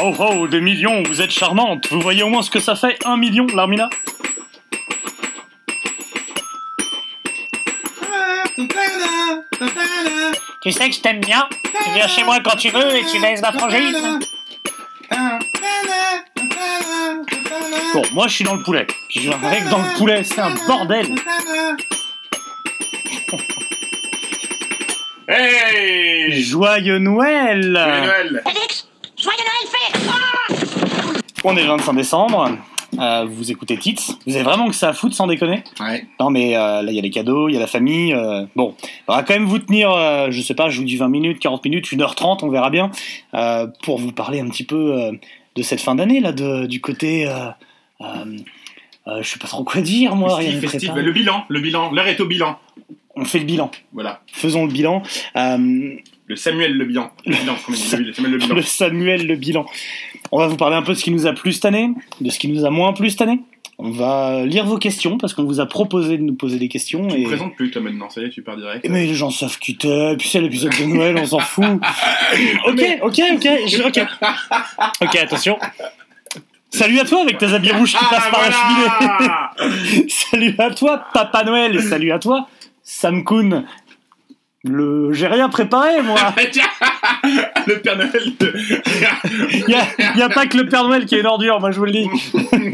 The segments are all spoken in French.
Oh oh, des millions, vous êtes charmante. Vous voyez au moins ce que ça fait, un million, Larmina Tu sais que je t'aime bien. Tu viens chez moi quand tu veux et tu laisses ma frangine. Bon, moi je suis dans le poulet. Puis je verrai que dans le poulet, c'est un bordel. Hey Joyeux Noël Joyeux Noël Félix, joyeux Noël fait On est le 25 décembre. euh, vous écoutez Tits. Vous avez vraiment que ça à foutre sans déconner Ouais. Non mais euh, là il y a les cadeaux, il y a la famille. euh, bon, on va quand même vous tenir, euh, je sais pas, je vous dis 20 minutes, 40 minutes, 1h30, on verra bien, euh, pour vous parler un petit peu euh, de cette fin d'année là, de, du côté. Euh, euh, euh, je sais pas trop quoi dire moi, rien ne prépare. Le bilan, le bilan. L'heure est au bilan. On fait le bilan. Voilà. Faisons le bilan. Euh, Le Samuel le bilan. Le bilan, le Samuel le bilan. le Samuel, le bilan. On va vous parler un peu de ce qui nous a plu cette année, de ce qui nous a moins plu cette année. On va lire vos questions parce qu'on vous a proposé de nous poser des questions. Tu et... me présentes plus toi maintenant, ça y est, tu pars direct. Mais les gens savent qui t'es, puis c'est l'épisode de Noël, on s'en fout. ok, ok, ok, je- ok. Ok, attention. Salut à toi avec tes habits rouges qui Ah, passent par la cheminée. salut à toi, Papa Noël, et salut à toi, Sam Kuhn. Le... J'ai rien préparé, moi. Le Père Noël Il y a, pas que le Père Noël qui est une ordure, moi je vous le dis.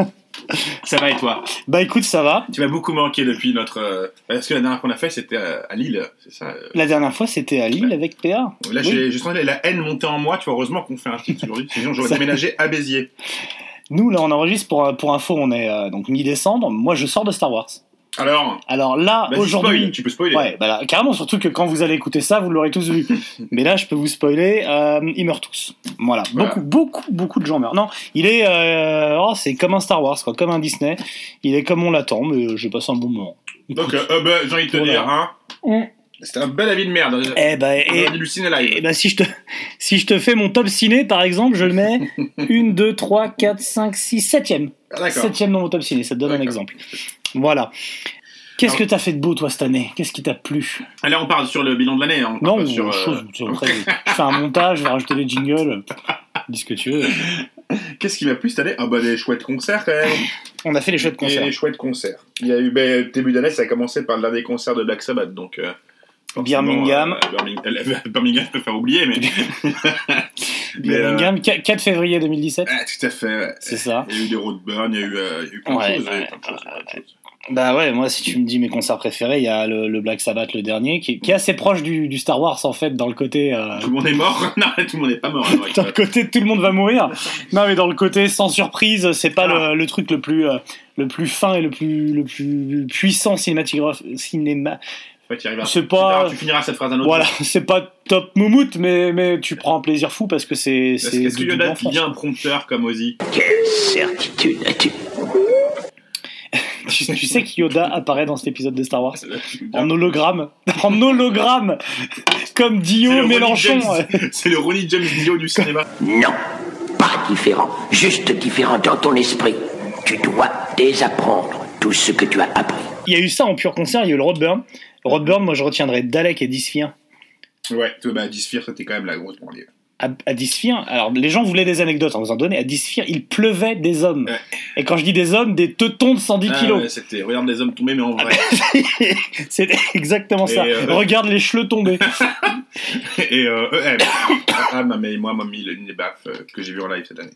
Ça va et toi? Bah écoute, ça va. Tu m'as beaucoup manqué depuis notre... euh, Parce que la dernière qu'on a fait, c'était euh, à Lille, c'est ça euh. La dernière fois, c'était à Lille avec PA. Là, Oui. j'ai senti la haine monter en moi, tu vois, heureusement qu'on fait un titre aujourd'hui, sinon j'aurais Ça- déménagé à Béziers. Nous, là, on enregistre pour, pour info, on est euh, donc mi-décembre. Moi, je sors de Star Wars. Alors, Alors là, vas-y, aujourd'hui. tu peux spoiler. Ouais, bah là, carrément, surtout que quand vous allez écouter ça, vous l'aurez tous vu. Mais là, je peux vous spoiler, euh, ils meurent tous. Voilà. Voilà. beaucoup, beaucoup, beaucoup de gens meurent. Non, il est, euh, oh, c'est comme un Star Wars, quoi, comme un Disney. Il est comme on l'attend, mais euh, j'ai passé un bon moment. Donc, euh, euh, bah, j'ai envie de te Voilà. dire, hein, Mm. c'était un bel avis de merde. Eh ben, On et, le ciné live. et ben, si je te, si je te fais mon top ciné, par exemple, je le mets 1, 2, 3, 4, 5, 6, 7ème. Ah, D'accord. Septième dans mon top ciné, ça te donne un exemple. Voilà. Qu'est-ce que t'as fait de beau, toi, cette année? Qu'est-ce qui t'a plu? Allez, on parle sur le bilan de l'année. hein, Non, pas sur, euh, chose, tu- après, je fais un montage, je vais rajouter des jingles, dis ce que tu veux. Qu'est-ce qui m'a plu cette année? Ah bah des chouettes concerts quand même. On a fait les chouettes concerts. des chouettes concerts. Il y a eu ben, début d'année, ça a commencé par le dernier concert de Black Sabbath, donc. euh, Birmingham. euh, Birmingham, euh, Birmingham, je peux faire oublier, mais. euh, Birmingham, 4 février 2017. ah, tout à fait. ouais. C'est ça. Il y a eu des roadburns, il y a eu, euh, il y a de ouais, choses, plein de choses. Bah ouais, moi, si tu me dis mes concerts préférés, il y a le, le Black Sabbath, le dernier, qui, qui est assez proche du, du Star Wars, en fait, dans le côté. euh, Tout le monde est mort Non, tout le monde n'est pas mort. alors, dans le côté tout le monde va mourir. Non, mais dans le côté sans surprise, c'est pas Ah. le, le truc le plus, euh, le plus fin et le plus, le plus puissant cinématographe, cinéma. Ouais, y. C'est pas- Tu finiras cette phrase un autre Voilà, c'est pas top moumoute, mais, mais tu prends un plaisir fou parce que c'est. Est-ce du Yoda bon devient un prompteur comme Ozzy? Quelle certitude as-tu? Tu, tu sais que Yoda apparaît dans cet épisode de Star Wars En hologramme, en hologramme, comme Dio Mélenchon. C'est le Ronnie James Dio du cinéma. Non, pas différent, juste différent dans ton esprit. Tu dois désapprendre tout ce que tu as appris. Il y a eu ça en pur concert, il y a eu le Roadburn. Le Roadburn, moi je retiendrai Dalek et Dysphere. Ouais, bah, Dysphere, c'était quand même la grosse banlieue. À, à Dysphere, alors les gens voulaient des anecdotes, on vous en donnait. À Dysphere, il pleuvait des hommes. Ouais. Et quand je dis des hommes, des teutons de 110 Ah, kilos. ouais, c'était regarde les hommes tomber, mais en vrai. C'était exactement ça. Euh, Regarde les cheveux tomber. Et euh, eh, ah, ma mère et moi m'a mis l'une des baffes euh, que j'ai vu en live cette année.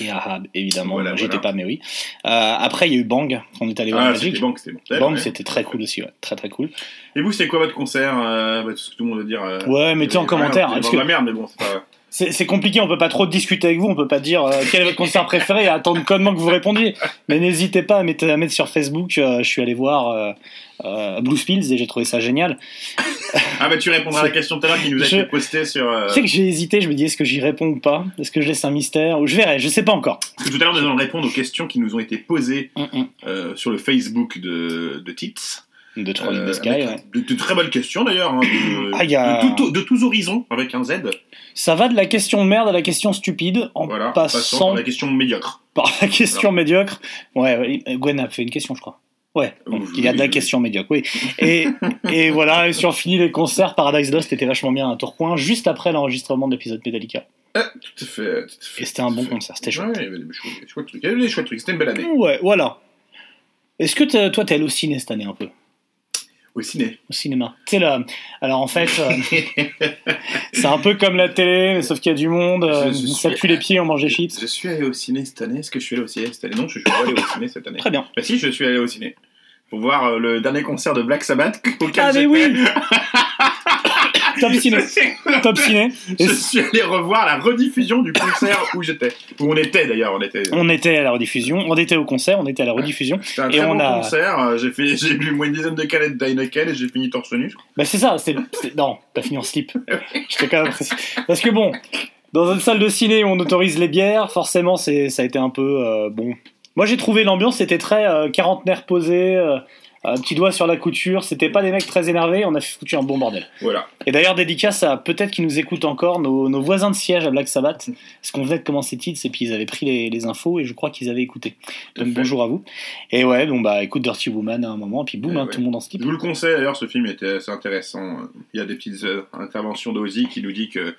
Et Ahab, évidemment, Voilà, j'étais voilà. pas, mais oui. Euh, après, il y a eu Bang, on est allé voir Ah, Bang, c'était mortel. Bang, ouais. c'était très cool aussi, ouais. très très cool. Et vous, c'est quoi votre concert euh, bah, Tout ce que tout le monde veut dire. euh, Ouais, mettez en commentaire, parce C'est de que- la merde, mais bon, c'est pas. C'est c'est compliqué, on peut pas trop discuter avec vous, on peut pas dire quel est votre concert préféré et attendre connement que vous répondiez. Mais n'hésitez pas à mettre, à mettre sur Facebook, je suis allé voir euh, euh, Blue Spills et j'ai trouvé ça génial. Ah, bah tu répondras à la question tout à l'heure qui nous a Je- été postée sur. euh, Tu sais que j'ai hésité, je me dis est-ce que j'y réponds ou pas? Est-ce que je laisse un mystère? Ou je verrai, je sais pas encore. parce que Tout à l'heure, nous allons répondre aux questions qui nous ont été posées Hum, hum. euh, sur le Facebook de, de Tits. De Troll in Euh, Sky, ouais. de, de très belles questions d'ailleurs. hein, de, Ah, a- de, tous horizons, avec un Z. Ça va de la question de merde à la question stupide en Voilà, passant passant par la question médiocre. par la question médiocre. Ouais, Gwen a fait une question, je crois. Ouais, donc il y a de la question médiocre, oui. Et, et voilà, et si on finit les concerts, Paradise Lost était vachement bien à Tourcoing, juste après l'enregistrement de l'épisode Metallica. Ah, tout à fait. Tout à fait. Et c'était un bon concert, c'était chouette. Ouais, il y avait des chouettes, trucs. Il y avait des chouettes trucs. C'était une belle année. Ouais, voilà. Est-ce que toi, t'es allé au ciné cette année un peu? Au ciné. Au cinéma Tu sais, là. Alors en fait, euh, c'est un peu comme la télé, mais sauf qu'il y a du monde, euh, Je- je ça pue les pieds, on mange des chips. Je suis allé au ciné cette année. Est-ce que je suis allé au ciné cette année? Non, je suis pas allé au ciné cette année. Très bien. Bah si, je suis allé au ciné. Pour voir euh, le dernier concert de Black Sabbath auquel Ah, mais oui Top ciné. Top ciné. Je suis allé revoir la rediffusion du concert où j'étais. Où on était d'ailleurs, on était. on était à la rediffusion, on était au concert, on était à la rediffusion. C'était un et très on bon a- concert. euh, J'ai fait, j'ai bu moins une dizaine de canettes d'Heineken et j'ai fini torse nu. Bah c'est ça, c'est c'est- non, t'as fini en slip. J'étais quand même. Parce que bon, dans une salle de ciné où on autorise les bières, forcément c'est ça a été un peu euh, bon. Moi j'ai trouvé l'ambiance c'était très euh, quarantenaire posé, euh, un petit doigt sur la couture. C'était pas des mecs très énervés, on a foutu un bon bordel. Voilà. Et d'ailleurs dédicace à peut-être qu'ils nous écoutent encore nos, nos voisins de siège à Black Sabbath, parce qu'on venait de commencer Tids et puis ils avaient pris les, les infos et je crois qu'ils avaient écouté. Donc fait. bonjour à vous. Et ouais, bon bah écoute Dirty Woman à un moment, puis boum, hein, ouais. tout le monde en slip. Je vous le conseille d'ailleurs, ce film était assez intéressant. Il y a des petites euh, interventions d'Ozzy qui nous dit que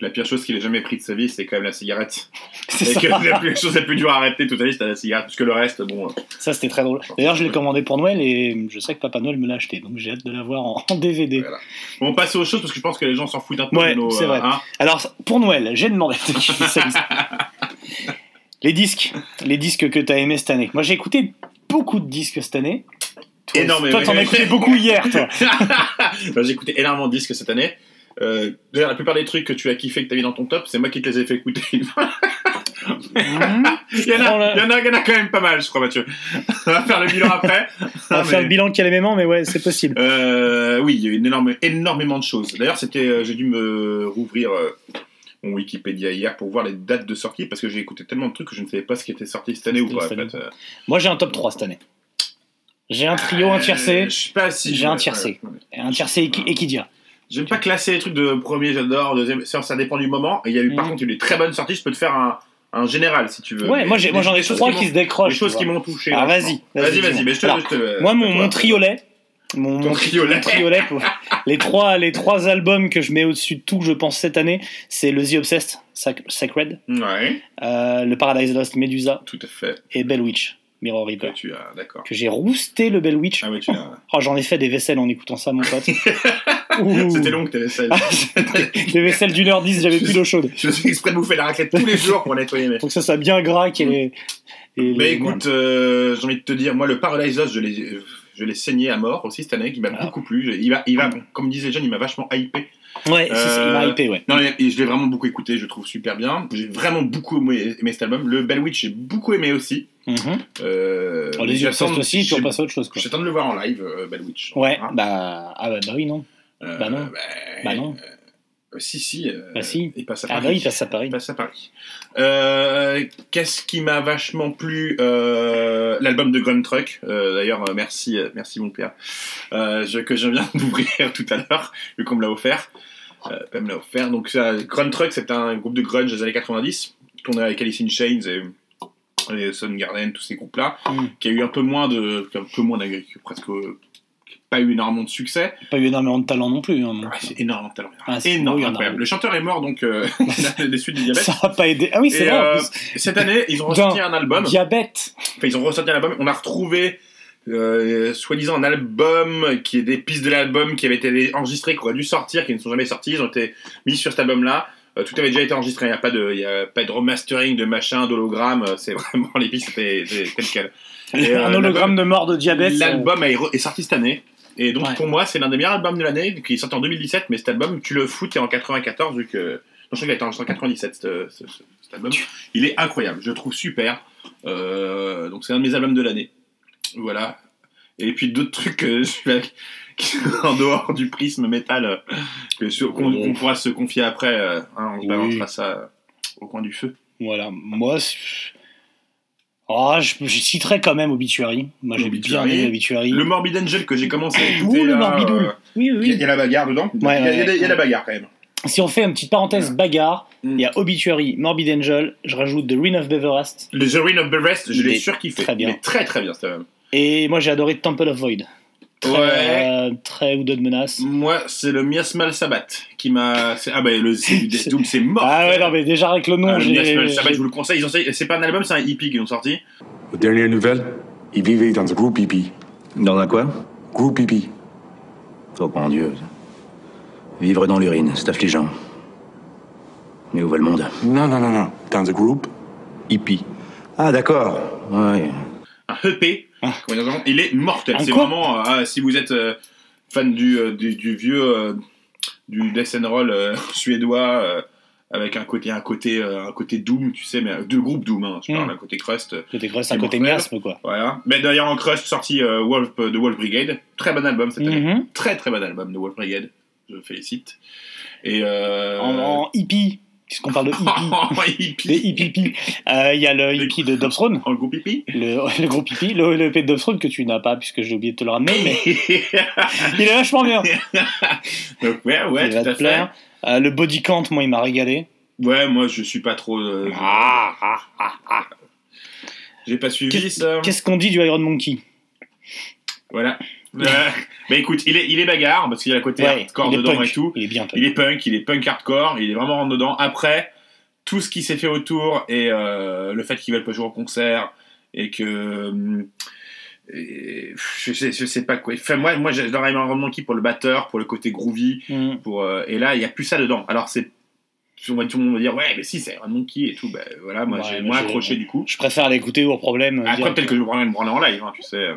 la pire chose qu'il ait jamais pris de sa vie, c'est quand même la cigarette. C'est Et ça. que la plus- chose la plus dure à arrêter toute sa vie, c'était la cigarette. Parce que le reste, bon. euh, Ça, c'était très drôle. D'ailleurs, je l'ai commandé pour Noël et je sais que Papa Noël me l'a acheté, donc j'ai hâte de l'avoir en, en DVD. Voilà. Bon, on passe aux choses parce que je pense que les gens s'en foutent un peu Ouais, de nos. c'est vrai. hein. Alors, pour Noël, j'ai demandé les disques, les disques que t'as aimés cette année. Moi, j'ai écouté beaucoup de disques cette année. Toi, Énormément. Toi, t'en as écouté beaucoup hier, toi. J'ai écouté énormément de disques cette année. Euh, D'ailleurs, la plupart des trucs que tu as kiffé, que tu as mis dans ton top, c'est moi qui te les ai fait écouter. il, y en a, il, y en a, il y en a quand même pas mal, je crois, Mathieu. On va faire le bilan après. On va faire le bilan quel aimant, mais ouais, c'est possible. Euh, oui, il y a eu une énorme, énormément de choses. D'ailleurs, c'était, euh, j'ai dû me rouvrir euh, mon Wikipédia hier pour voir les dates de sortie parce que j'ai écouté tellement de trucs que je ne savais pas ce qui était sorti cette année ou pas. cette En fait. Euh, Moi, j'ai un top 3 cette année. J'ai un trio, un euh, tiercé, Je sais pas si J'ai un tiercé. un tiercé équi- Equidia. J'aime pas classer les trucs de premier, j'adore, deuxième, ça, ça dépend du moment. Et il y a eu par Mhm. contre il y a eu des très bonnes sorties. Je peux te faire un, un général si tu veux. Ouais, Mais moi, j'ai- moi, des- j'en ai trois qui qui se décrochent. Des choses qui m'ont touché. Ah, vas-y, vas-y, vas-y. Mais je te, Alors, je te- Moi, mon, triolet, mon, triolet. mon triolet, pour- les trois, les trois albums que je mets au-dessus de tout, je pense cette année, c'est le The Obsessed, Sac- Sacred, Ouais, euh, le Paradise Lost, Medusa tout à fait. et Bell Witch, Mirror Reaper. Que tu as, d'accord. Que j'ai rousté le Bell Witch. Ah ouais, tu l'as. Oh, j'en ai fait des vaisselles en écoutant ça, mon pote. Ouh. C'était long que t'avais ça. Ah, des vaisselles d'une heure dix, j'avais plus d'eau chaude. Je me suis exprès de bouffer la raclette tous les jours pour nettoyer mes. Faut que ça soit bien gras qu'il y ait les- les- Mais les- écoute, euh, j'ai envie de te dire, moi le Paradise Lost, je l'ai, je l'ai saigné à mort aussi cette année, qui m'a Ah. beaucoup plu. Il va, il va, comme disait les jeunes, il m'a vachement hypé. Ouais, c'est ça, il m'a Euh, hypé, ouais. Non, et- je l'ai vraiment beaucoup écouté, je trouve super bien. J'ai vraiment beaucoup aimé, aimé cet album. Le Bell Witch, j'ai beaucoup aimé aussi. Mhm. Euh, Oh, les yeux aussi, j'ai- passe à autre chose. J'attends de le voir en live, euh, Bell Witch. Ouais, Hein bah, ah bah, bah oui, non. Euh, bah non. Bah non. Euh, si, si. euh, Bah si. Il passe à Ah Paris. bah oui, il passe à Paris. Il passe à Paris. Euh, Qu'est-ce qui m'a vachement plu euh, L'album de Gun Truck. D'ailleurs, merci, merci mon père, je, que je viens d'ouvrir tout à l'heure, vu qu'on me l'a offert. Me l'a offert. Donc, ça, Gun Truck, c'est un groupe de grunge des années 90, tourné avec Alice in Chains et, et Soundgarden, tous ces groupes-là, Mm. qui a eu un peu moins de, un peu moins presque pas eu énormément de succès. Pas eu énormément de talent non plus. hein. Ouais, c'est énormément de talent. Ah, énorme, incroyable. Le chanteur est mort, donc euh, des suites du diabète. Ça a pas aidé. Ah oui, c'est vrai. euh, cette année, ils ont ressorti un album. Diabète. Enfin, ils ont ressorti un album. On a retrouvé, euh, soi-disant, un album qui est des pistes de l'album qui avaient été enregistrées, qui auraient dû sortir, qui ne sont jamais sorties. Ils ont été mis sur cet album-là. Euh, tout avait déjà été enregistré. Il n'y a pas de, il y a pas de remastering, de machin, d'hologramme. C'est vraiment les pistes étaient étaient telles quelles. Et, euh, un hologramme de mort de diabète. L'album est sorti cette année. Et donc, Ouais. pour moi, c'est l'un des meilleurs albums de l'année, qui est sorti en 2017. Mais cet album, tu le fous, t'es en 94, vu que. Non, je crois qu'il a été enregistré en 97, ce- ce- ce- cet album. Il est incroyable, je le trouve super. Euh, donc, c'est un de mes albums de l'année. Voilà. Et puis, d'autres trucs que je vais- qui sont en dehors du prisme métal, euh, que sur- qu'on pourra se confier après. euh, hein, on se Oui. balancera ça euh, au coin du feu. Voilà. Moi, c'est- oh, je, je citerai quand même Obituary. Moi, j'ai bien Obituary. aimé Obituary. Le Morbid Angel que j'ai commencé à écouter. Ouh, le Morbidoul. euh, Oui, Il y, a- oui. il y a la bagarre dedans. il, y a, Ouais, y y y la bagarre quand même. Si on fait une petite parenthèse bagarre, Mm. il y a Obituary, Morbid Angel, je rajoute The Ring of Beverest. Le The Ring of Beverest, je l'ai surkiffé. très bien. Il est très très bien, cet album. Et moi, j'ai adoré Temple of Void. Très, Ouais. euh, très Hooded Menace. Moi, c'est le Miasmal Sabbath qui m'a. Ah, bah, le c'est du Death Doom, c'est mort. Ah ouais, non, mais déjà avec le nom, Ah, le. Miasmal je vous le conseille. Ils ont C'est pas un album, c'est un EP qu'ils ont sorti. Aux dernières nouvelles, il vivait dans un groupe hippie. Dans un quoi? Groupe hippie. Oh mon Dieu. Vivre dans l'urine, c'est affligeant. Mais où va le monde Non, non, non, non. Dans un groupe hippie. Ah d'accord. Ouais. Un EP. Dire, Il est mortel. Ah. C'est vraiment. euh, ah, si vous êtes euh, fan du, euh, du, du vieux. euh, du death and roll suédois. avec un côté, un côté, un côté Doom, tu sais, mais deux groupes Doom, hein, je Mm. parle, un côté Crust, c'est C'est un côté miasme, quoi. voilà. Mais d'ailleurs en Crust sorti Wolf, de Wolf Brigade, très bon album cette année, Mhm. très très bon album de Wolf Brigade, je félicite. Et. En, en hippie, puisqu'on parle de hippie. hippie hippie. Euh, Il y a le hippie de Dobstrone, en groupe hippie. le, le groupe hippie, le, le EP de Dobstrone que tu n'as pas puisque j'ai oublié de te le ramener, mais il est vachement bien. Donc ouais, ouais, il tout va à te fait. plaire. Euh, le body count, moi, il m'a régalé. Ouais, moi je suis pas trop. euh, Ah, ah, ah, ah. J'ai pas suivi ça. qu'est-ce qu'on dit du Iron Monkey? Voilà. Euh, bah écoute, il est, il est bagarre parce qu'il y a le côté hardcore il est dedans punk. et tout. Il est bien punk. Il est punk, il est punk hardcore, il est vraiment rentre dedans. Après, tout ce qui s'est fait autour et euh, le fait qu'ils veulent pas jouer en concert et que. et, je, sais, je sais pas quoi. Enfin, moi, moi j'adore Iron Monkey pour le batteur, pour le côté groovy. Mm. Pour, euh, et là, il y a plus ça dedans. Alors, c'est. Tout le monde va dire, ouais, mais si, c'est Iron Monkey et tout. Bah, voilà, moi, Ouais, j'ai moins accroché du coup. Je préfère l'écouter au problème. Après, peut-être que je me branler en live, hein, tu sais. euh,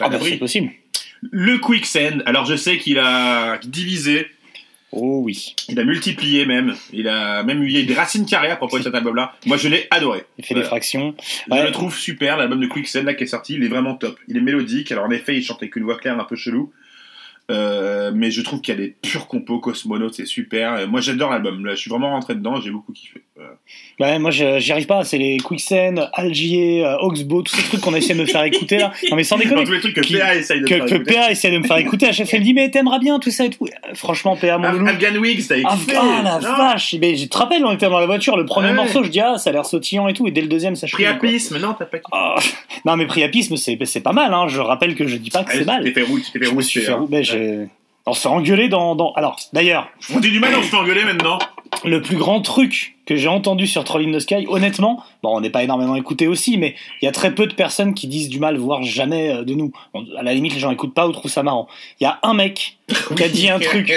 Ah, bah, c'est possible. Le Quicksand, alors je sais qu'il a divisé, Oh oui. il a multiplié même, il a même eu des racines carrées à propos de cet album-là. Moi je l'ai adoré. Il fait Voilà. des fractions. Je le trouve super, l'album de Quicksand là qui est sorti, il est vraiment top. Il est mélodique, alors en effet il chante avec une voix claire un peu chelou. Euh, mais je trouve qu'il y a des purs compos Cosmonautes, c'est super. Et moi j'adore l'album, là je suis vraiment rentré dedans, j'ai beaucoup kiffé. Voilà. Ouais, moi je- j'y arrive pas. C'est les Quicksand, Algier, euh, Oxbow, tous ces trucs qu'on essaie de me faire écouter là. Non mais sans Dans déconner. tous les trucs que Qui- PA essaye de Que, faire que. PA essaie de me faire écouter. À chaque fois, il me dit Mais t'aimeras bien tout ça et tout. Euh, Franchement, PA, mon loulou. Afghan Wigs, t'as écouté ah, la vache! Mais je te rappelle, on était dans la voiture, le premier Ouais. morceau, je dis ah, ça a l'air sautillant et tout, et dès le deuxième, ça chute. Priapisme, non, t'as pas. Ah, non, mais priapisme, c'est pas mal, hein. Je rappelle que je dis pas que c'est mal. T'es fait rouler, tu t'es fait j'ai- On se fait engueuler dans, dans... Alors, d'ailleurs, On dit du mal, on se fait engueuler maintenant. le plus grand truc que j'ai entendu sur Troll in the Sky, honnêtement, bon, on n'est pas énormément écouté aussi, mais il y a très peu de personnes qui disent du mal, voire jamais euh, de nous. À la limite, les gens écoutent pas ou trouvent ça marrant. Il y a un mec qui a dit un truc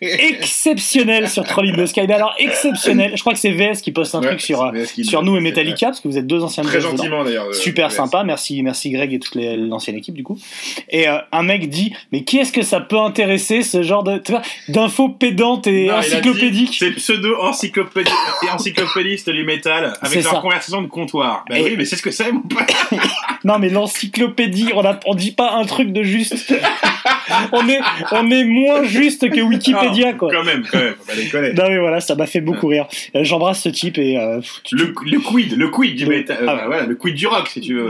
exceptionnel sur Troll in the Sky. Mais alors, exceptionnel. Je crois que c'est VS qui poste un Ouais, truc sur, euh, sur nous et Metallica, parce que vous êtes deux anciens Très gentiment d'ailleurs. Super VS. sympa, merci, merci Greg et toute l'ancienne équipe du coup. Et euh, un mec dit, mais qui est-ce que ça peut intéresser ce genre d'infos pédantes et Non, encyclopédiques C'est pseudo encyclopédie et encyclopédiste du métal avec ça. leur conversation de comptoir. Bah Et- oui, mais c'est ce que c'est mon pote. Non mais l'encyclopédie, on, a, on dit pas un truc de juste. on est on est moins juste que Wikipédia Non, quoi. Quand même, quand même, faut pas déconner. Non mais voilà, ça m'a fait beaucoup rire. Euh, J'embrasse ce type et euh, tu- Le, le quid, le quid du Le- métal, ah. euh, voilà, le quid du rock si tu veux.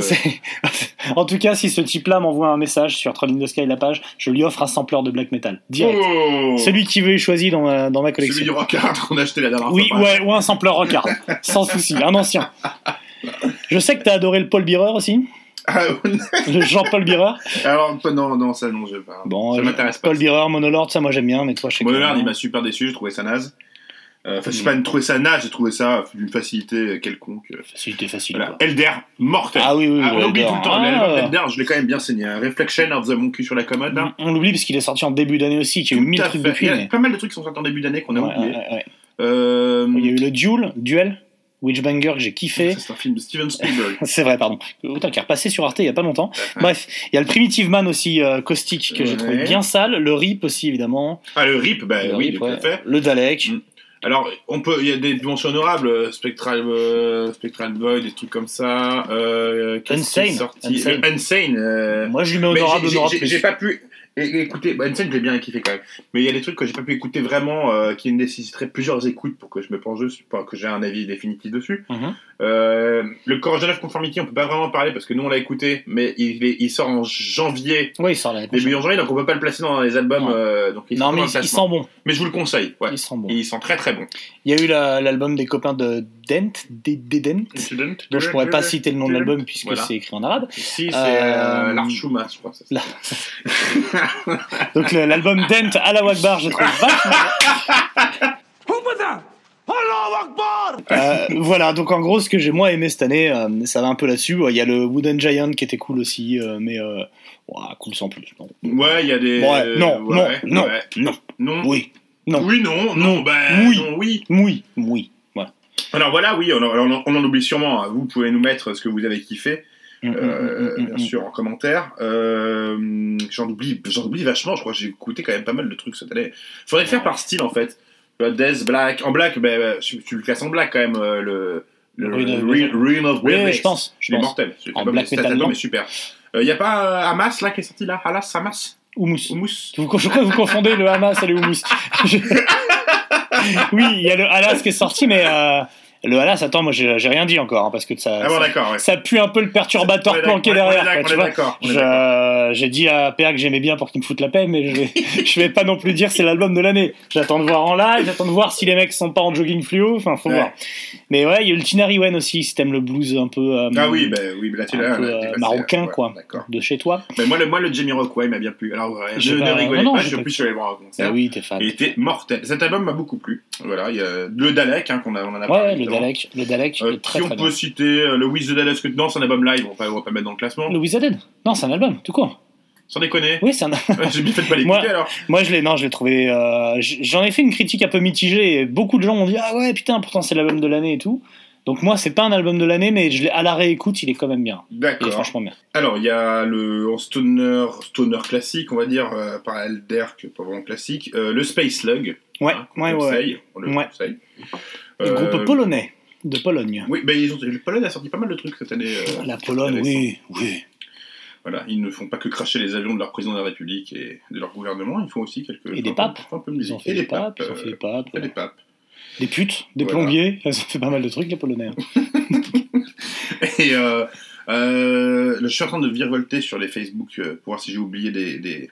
en tout cas, si ce type-là m'envoie un message sur Troll in the Sky la page, je lui offre un sampler de black metal direct. Oh Celui qui veut est choisi dans ma, dans ma collection. Celui du rockard qu'on a acheté la dernière Oui, fois. ouais, ou un sampler rockard, sans souci, un ancien. Je sais que t'as adoré le Paul Bearer aussi, Ah, le Jean-Paul Bearer. alors, non, non, ça, non, je pas. Bon, ça euh, m'intéresse pas. Paul Bearer, Monolord, ça moi j'aime bien, mais toi je sais. Monolord, il m'a super déçu, j'ai trouvé ça naze. Euh, Enfin, je sais pas trouvé ça naze, j'ai trouvé ça d'une facilité quelconque. Facilité facile. Voilà. Elder, mortel. Ah oui, oui, oui, on oublie Elder. tout le temps. Ah. D'Elder, je l'ai quand même bien saigné. hein. Reflection of the Monkey sur la commode, là. On, l'oublie parce qu'il est sorti en début d'année aussi, qu'il y a eu mille trucs depuis. Il y a mais- pas mal de trucs qui sont sortis en début d'année qu'on a Ouais, oublié. ouais, ouais. Euh, Il y a eu le Duel, Duel, Witchbanger que j'ai kiffé. C'est un film de Steven Spielberg. C'est vrai, pardon. Autant qui est repassé sur Arte il y a pas longtemps. Bref, il y a le Primitive Man aussi, euh, caustique, que j'ai Ouais. trouvé bien sale. Le Rip aussi, évidemment. Ah, le RIP, bah Le oui, Rip, ouais. fait. Le Dalek. Mm. Alors, on peut, il y a des mentions honorables, euh, Spectral, euh, Spectral Void, des trucs comme ça. Euh, Insane. Insane. Moi, je lui mets honorable, j'ai- j'ai- j'ai-. J'ai pas pu é- écouter. Bah, Insane, j'ai bien kiffé quand même. Mais il y a des trucs que j'ai pas pu écouter vraiment, euh, qui nécessiteraient plusieurs écoutes pour que je me penche dessus, pour que j'ai un avis définitif dessus. Mhm. Euh, le Corrosion of Conformity, on peut pas vraiment en parler parce que nous on l'a écouté, mais il, il sort en janvier, Oui, il sort début janvier, donc on peut pas le placer dans les albums. Euh, donc il Non, mais il, sent bon. Mais je vous le conseille, ouais. Il sent bon. Il sent très très bon. Il y a eu la- l'album des copains de Dent, des, des Dent, dont je pourrais pas citer le nom de l'album puisque Voilà. c'est écrit en arabe. Si, c'est Euh, euh, Lars Schumann, je crois. Là. Donc l'album Dent à la Wagbar, je trouve vachement. Euh, voilà, donc en gros, ce que j'ai moi aimé cette année, euh, ça va un peu là-dessus. Il y a le Wooden Giant qui était cool aussi, euh, mais ouah, cool sans plus. Non, Ouais, il y a des. ouais, non, ouais, non, non, ouais. non, non. oui, non, Oui, non, non, bah, Oui. non, oui. oui, oui. Voilà. Alors voilà, oui, on, en- on en oublie sûrement. hein. Vous pouvez nous mettre ce que vous avez kiffé, Mm, mm, euh, mm, mm, bien sûr, en commentaire. Euh, j'en oublie, j'en oublie vachement. Je crois que j'ai écouté quand même pas mal de trucs cette année. Faudrait le faire par style en fait. Euh, Death, Black, en Black, ben, ben, tu, tu le classes en Black quand même. euh, le le Ruin of Black. oui, je pense. Je Il est pense. mortel. En black metal est super. Il y a pas euh, Hamas là qui est sorti là? Halas, Hamas? Houmous. Houmous Vous, vous confondez le Hamas et le Houmous. Oui, il y a le Halas qui est sorti, mais euh, le Halas, attends, moi j'ai rien dit encore, hein, parce que ça, Ah bon, ça, d'accord, ouais. ça pue un peu le perturbateur planqué derrière. Je- J'ai dit à PA que j'aimais bien pour qu'il me foute la paix, mais je vais, je vais pas non plus dire c'est l'album de l'année. J'attends de voir en live, j'attends de voir si les mecs sont pas en jogging fluo, enfin faut Ouais. voir. Mais ouais, il y a Tinari Wen aussi, si t'aimes le blues un peu, euh, Ah oui, ben oui, ben là tu un l'as. peu là, euh, marocain ouais, quoi, D'accord. de chez toi. Mais moi, le, moi, le Jamie Rockway m'a bien plu. Alors, J'ai ne, non, pas, je suis plus sur les bras au concert. Ah oui, t'es fan. Il était mortel. Cet album m'a beaucoup plu. Voilà, il y a le Dalek, hein, qu'on a, on en a parlé. Dalek, le Dalek Euh, est très qui on très peut bien. citer euh, le Wiz the Dalek, que non, c'est un album live, on va pas, on va pas mettre dans le classement. Le Wizarded Non, c'est un album, tout court. Sans déconner. Oui, c'est un. J'ai bien fait de pas l'écouter Moi- alors. Moi, je l'ai, non, je l'ai trouvé. euh, J'en ai fait une critique un peu mitigée. Et beaucoup de gens m'ont dit ah ouais, putain, pourtant c'est l'album de l'année et tout. Donc moi, c'est pas un album de l'année, mais je à la réécoute, il est quand même bien. Il est D'accord. franchement bien. Alors, il y a le en stoner, stoner classique, on va dire, euh, par Elder, que pas vraiment classique, euh, le Space Slug. Ouais, hein, ouais, ouais. conseille, On le Ouais. conseille. Le Euh, groupe polonais de Pologne. Oui, ben ils ont, le Pologne a sorti pas mal de trucs cette année. euh, La Pologne, oui, oui. Voilà, ils ne font pas que cracher les avions de leur président de la République et de leur gouvernement, ils font aussi quelques. Et des papes. un peu de Ils ont fait et des des papes, papes. ils ont fait euh, des papes. et des papes. Des putes, des Voilà. plombiers. Ils ont fait pas mal de trucs, les Polonais. Et euh, euh, je suis en train de virevolter sur les Facebook euh, pour voir si j'ai oublié des, des,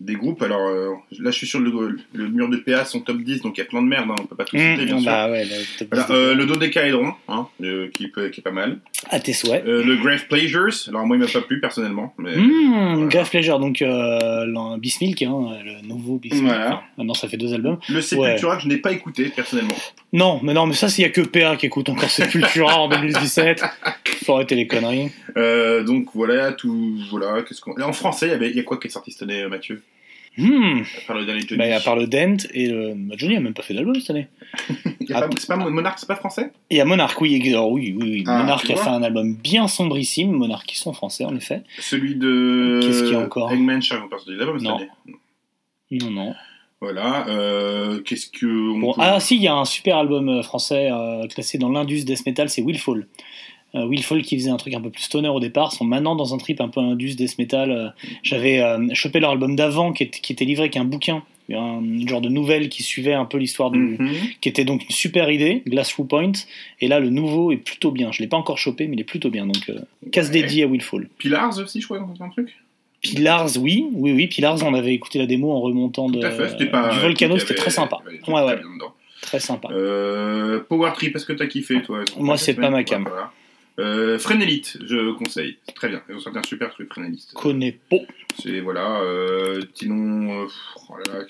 des groupes. Alors euh, là, je suis sur le, le mur de PA, son top 10, donc il y a plein de merde, hein, on peut pas tout citer, bien Mmh, sûr. bah ouais, le top Voilà, 10 euh, le dodécaédron, hein, euh, qui, peut, qui est pas mal. À tes souhaits. Euh, le Grave Pleasures, alors moi il m'a pas plu personnellement, mais Mmh, Grave Pleasure, donc euh, Bismilk, hein, le nouveau Bismilk. Voilà. Enfin, maintenant, ça fait deux albums. le Sepultura que je n'ai pas écouté personnellement. Non, mais non, mais ça, s'il y a que PA qui écoute encore Sepultura en 2017, faut arrêter les conneries. Euh, donc voilà, tout. Voilà, qu'est-ce qu'on. En français, il y, avait, il y a quoi qui est sorti cette année, euh, Mathieu? Hmm. À part le dernier Johnny. Bah, à part le Dent et le. bah, Johnny a même pas fait d'album cette année. C'est pas Monarch, c'est pas français? Il y a Monarch, oui, oui, oui, oui. Ah, Monarch a fait un album bien sombrissime. Monarch qui sont français, en effet. Celui de. Qu'est-ce qu'il y a encore? Eggman Shark, on passe de l'album cette Non. année. Non, non. Voilà. Euh, qu'est-ce que. on Bon, peut- ah, si, il y a un super album euh, français euh, classé dans l'Indus Death Metal, c'est Willfall. Euh, Willfall qui faisait un truc un peu plus stoner au départ, sont maintenant dans un trip un peu Indus Death Metal. euh, J'avais euh, chopé leur album d'avant qui, était livré avec un bouquin, un genre de nouvelle qui suivait un peu l'histoire du, Mhm. qui était donc une super idée, Glass Through Point. Et là, le nouveau est plutôt bien. Je l'ai pas encore chopé, mais il est plutôt bien. Donc, euh, casse Ouais. dédié à Willfall. Pilars aussi, je crois, dans un truc. Pilars, oui, oui, oui. Pilars, on avait écouté la démo en remontant de, fait, pas. du Volcano, c'était très sympa. Ouais, ouais, très sympa. Euh, Power Trip, est-ce que t'as kiffé, toi? Moi, c'est pas ma cam. Voilà. Euh, Frenelite, je conseille. Très bien. Ils ont sorti un super truc, Frenelite. Connais pas. C'est voilà. Euh, sinon, euh, oh là là,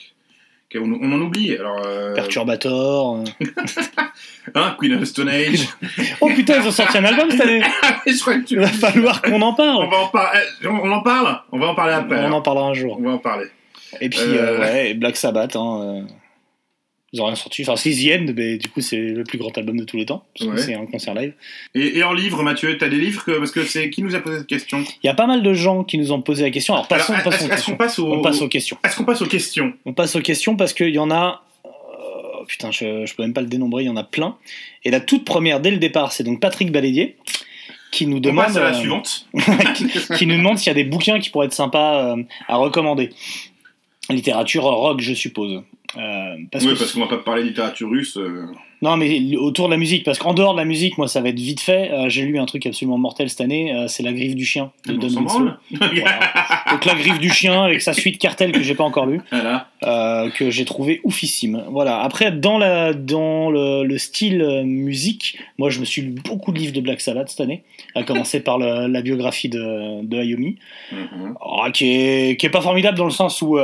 qu- on, on en oublie. Alors, euh, Perturbator. euh. hein, Queen of the Stone Age. Oh putain, ils ont sorti un album cette année. je crois que tu- Il va falloir qu'on en On parle. va en parler. On en parle. On va en parler après. On alors. en parlera un jour. On va en parler. Et puis, ouais, Black Sabbath. Hein, Ils ont rien sorti. Enfin, c'est The End, mais du coup, c'est le plus grand album de tous les temps. Parce que c'est un concert live. Et, et en livre, Mathieu, t'as des livres que, parce que c'est qui nous a posé cette question? Il y a pas mal de gens qui nous ont posé la question. Alors, passons, Alors, passons est-ce aux passe au, On passe aux questions. Est-ce qu'on passe aux questions? On passe aux questions parce qu'il y en a. euh, putain, je, je peux même pas le dénombrer, il y en a plein. Et la toute première, dès le départ, c'est donc Patrick Balédier qui nous On demande. passe à la euh, suivante. qui, qui nous demande s'il y a des bouquins qui pourraient être sympas euh, à recommander. Littérature rock, je suppose. Euh, parce Oui, que parce qu'on va pas parler littérature russe. euh, Non, mais autour de la musique, parce qu'en dehors de la musique, moi, ça va être vite fait. Euh, J'ai lu un truc absolument mortel cette année, c'est La Griffe du Chien de on Don. Voilà. Donc La Griffe du Chien avec sa suite Cartel que j'ai pas encore lu, Voilà. que j'ai trouvé oufissime. Voilà. Après, dans, la, dans le, le style musique, moi, je me suis lu beaucoup de livres de Black Sabbath cette année, à commencer par le- la biographie de, de Ayomi. Mhm. Oh, qui, est, qui est pas formidable dans le sens où,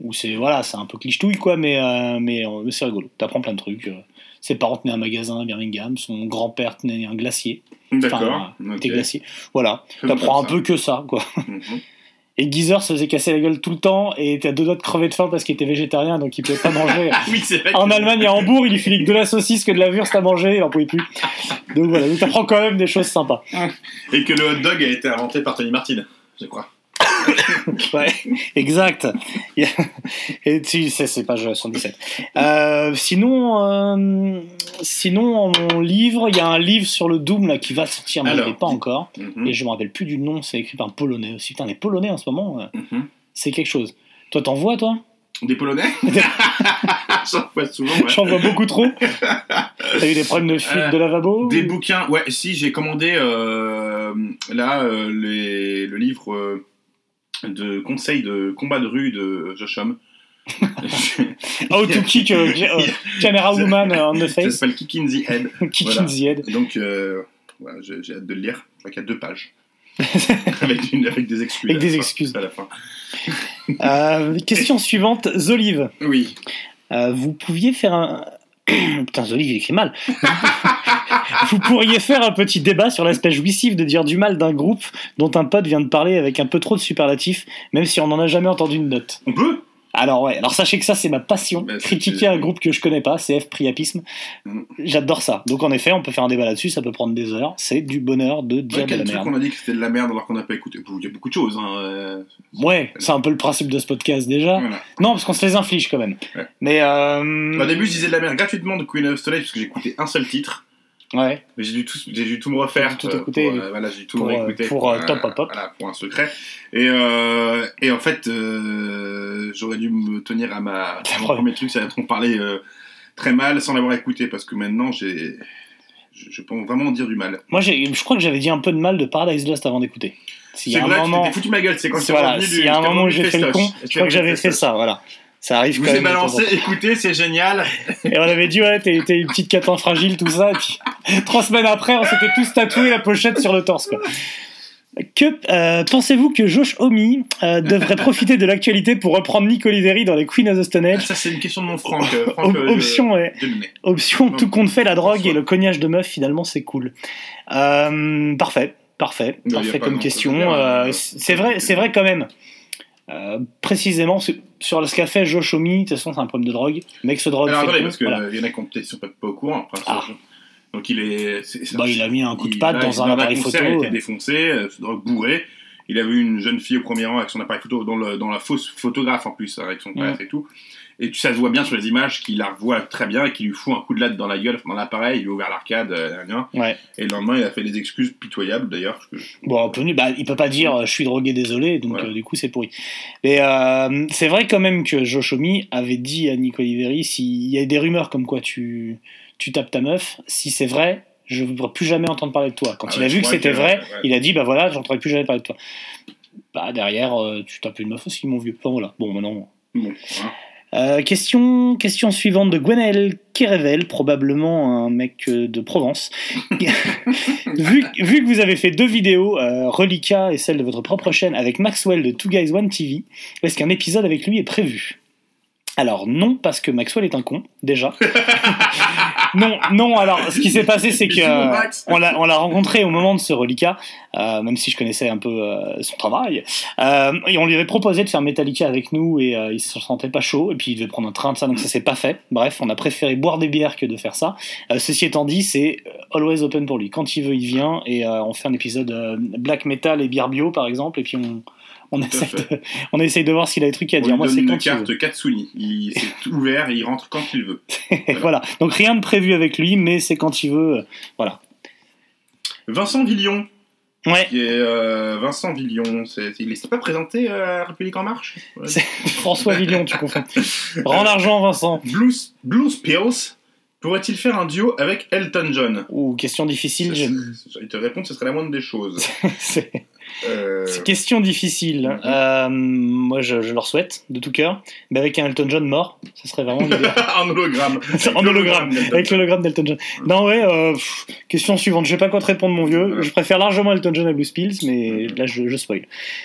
où c'est voilà, c'est un peu clichetouille quoi, mais, euh, mais, euh, mais c'est rigolo. T'apprends plein de trucs. euh. Ses parents tenaient un magasin à Birmingham, son grand-père tenait un glacier. D'accord. Enfin, ok. était glacier. Voilà, t'apprends un peu que ça quoi. Mhm. Et Geezer se faisait casser la gueule tout le temps et était à deux doigts de crever de faim parce qu'il était végétarien donc il pouvait pas manger. Oui, vrai. En que- Allemagne à Hambourg, il lui filait que de la saucisse, que de la wurst à manger, il en pouvait plus. Donc voilà, donc t'apprends quand même des choses sympas. Et que le hot dog a été inventé par Tony Martin, je crois. Ouais, exact. Et tu sais, c'est page 117. Euh, sinon, euh, sinon, mon livre, il y a un livre sur le Doom là, qui va sortir, mais il n'est pas encore. Mhm. Et je me rappelle plus du nom, c'est écrit par un Polonais aussi. Putain, les Polonais en ce moment, euh, Mhm. c'est quelque chose. Toi, t'en vois, toi? Des Polonais? J'en vois souvent, ouais. J'en vois beaucoup trop. T'as eu des problèmes de fuite Euh, de lavabo Des bouquins, ouais, si, j'ai commandé là les- le livre de conseils de combat de rue de Josh Homme. How to kick euh, Camera Woman euh, on the Ça face. s'appelle Kick in the Head. Kick Voilà. in the head. Donc, euh, voilà, j'ai hâte de le lire. Je crois qu'il y a deux pages. avec, une- avec des excuses. Avec à la des fin, excuses. À la fin. Euh, question suivante, Zolive. Oui. Euh, vous pouviez faire un. Putain, Zolive, il écrit mal. vous pourriez faire un petit débat sur l'aspect jouissif de dire du mal d'un groupe dont un pote vient de parler avec un peu trop de superlatifs, même si on n'en a jamais entendu une note. On peut? Alors ouais, alors sachez que ça c'est ma passion, Bah, c'est- critiquer un groupe que je connais pas, CF Priapisme. Mm. J'adore ça. Donc en effet, on peut faire un débat là-dessus, ça peut prendre des heures. C'est du bonheur de dire Ouais, de la truc merde. on a dit que c'était de la merde alors qu'on n'a pas écouté Il y a beaucoup de choses. Hein. euh, Ouais, c'est un peu le principe de ce podcast déjà. voilà. Non, parce qu'on se les inflige quand même. Ouais. Mais euh... Au début, je disais de la merde gratuitement de Queen of Stone parce que j'ai écouté un seul titre. Ouais. Mais j'ai dû tout, j'ai dû tout me refaire. Tout euh, écouter. Pour, euh, voilà, j'ai tout Pour, euh, réécouté. pour, euh, Top Pop Pop. Voilà, pour un secret. Et, et en fait, j'aurais dû me tenir à ma à mon Premier. truc, c'est parler euh, très mal sans l'avoir écouté parce que maintenant, j'ai, je, peux vraiment dire du mal. Moi, je crois que j'avais dit un peu de mal de Paradise Lost avant d'écouter. C'est vrai, moment, tu t'es foutu ma gueule, c'est quand c'est- voilà, revenu s'il du- y a un moment où j'ai fait le con, je crois que j'avais fait ça. Voilà, ça arrive Je vous quand ai même. en balancé, écoutez, c'est génial. Et on avait dit ouais, t'es une petite catin fragile, tout ça. Et puis trois semaines après, on s'était tous tatoué la pochette sur le torse. Quoi. Que euh, pensez-vous que Josh Homme euh, devrait profiter de l'actualité pour reprendre Nick Oliveri dans les Queen of the Stone Age? Ça, c'est une question de mon Franck. euh, Franck Option, ouais. Option, tout compte fait, la drogue et le cognage de meuf, finalement, c'est cool. Parfait, parfait, parfait comme question. euh, c'est vrai, c'est vrai quand même. Euh, précisément sur- sur ce qu'a fait Josh Homme, de toute façon, c'est un problème de drogue. Le mec se drogue. Alors attendez, parce qu'il voilà. y en a qui peut-être- sont peut-être pas au courant. Ah. Donc il est. Bah, il a mis un coup de patte dans un appareil concert, photo. Il était défoncé, euh, se drogue bourré. Il a vu une jeune fille au premier rang avec son appareil photo, dans, le, dans la fausse photographe en plus, avec son père Ouais. et tout. Et tu- ça se voit bien sur les images qu'il la revoit très bien et qu'il lui fout un coup de latte dans la gueule, dans l'appareil, il lui a ouvert l'arcade, euh. Ouais. et le lendemain il a fait des excuses pitoyables d'ailleurs. que- Bon. Bah, il peut pas dire euh, je suis drogué, désolé, donc Voilà. euh, du coup c'est pourri. Mais euh, c'est vrai quand même que Josh Homme avait dit à Nico Oliveri s'il y a des rumeurs comme quoi tu, tu tapes ta meuf, si c'est vrai, je ne voudrais plus jamais entendre parler de toi. Quand Ah il a je vu que c'était vrai, ouais. il a dit bah voilà, j'entendrai plus jamais parler de toi. Bah derrière, euh, tu tapes une meuf aussi, mon vieux. Enfin voilà. Bon, maintenant. Bon, hein. Euh, question, question suivante de Gwenaël Kerevel, probablement un mec euh, de Provence. vu, vu que vous avez fait deux vidéos, euh, Relica et celle de votre propre chaîne, avec Maxwell de Two Guys One TV, est-ce qu'un épisode avec lui est prévu? Alors non, parce que Maxwell est un con, déjà. non, non, alors ce qui s'est passé, c'est que euh, on l'a on l'a rencontré au moment de ce reliquat, euh, même si je connaissais un peu euh, son travail. Euh, et on lui avait proposé de faire Metallica avec nous et euh, il se sentait pas chaud et puis il devait prendre un train de ça, donc ça s'est pas fait. Bref, on a préféré boire des bières que de faire ça. Euh, ceci étant dit, c'est always open pour lui. Quand il veut, il vient et euh, on fait un épisode euh, black metal et bière bio par exemple et puis on on fait. de, on essaye de voir s'il a des trucs à On dire. lui Moi, donne c'est une quand il carte Katsuni. Il c'est ouvert, il rentre quand il veut. voilà. Donc rien de prévu avec lui, mais c'est quand il veut. euh, Voilà. Vincent Villion Ouais, qui est euh, Vincent Villion. C'est- il s'est pas présenté à République En Marche? Ouais. c'est François Villon, tu confonds. Rends l'argent, Vincent. Blues, Blues Pills pourrait-il faire un duo avec Elton John? Ou question difficile. je- Il te répond que ce serait la moindre des choses. C'est Euh, c'est question difficile. Mhm. Euh, moi, je, je leur souhaite de tout cœur. Mais avec un Elton John mort, ça serait vraiment en hologramme. en hologramme, avec l'hologramme d'Elton John. Non, ouais, euh, pff, question suivante. Je sais pas quoi te répondre, mon vieux. Je préfère largement Elton John à Blue Spills, mais là, je, je spoil.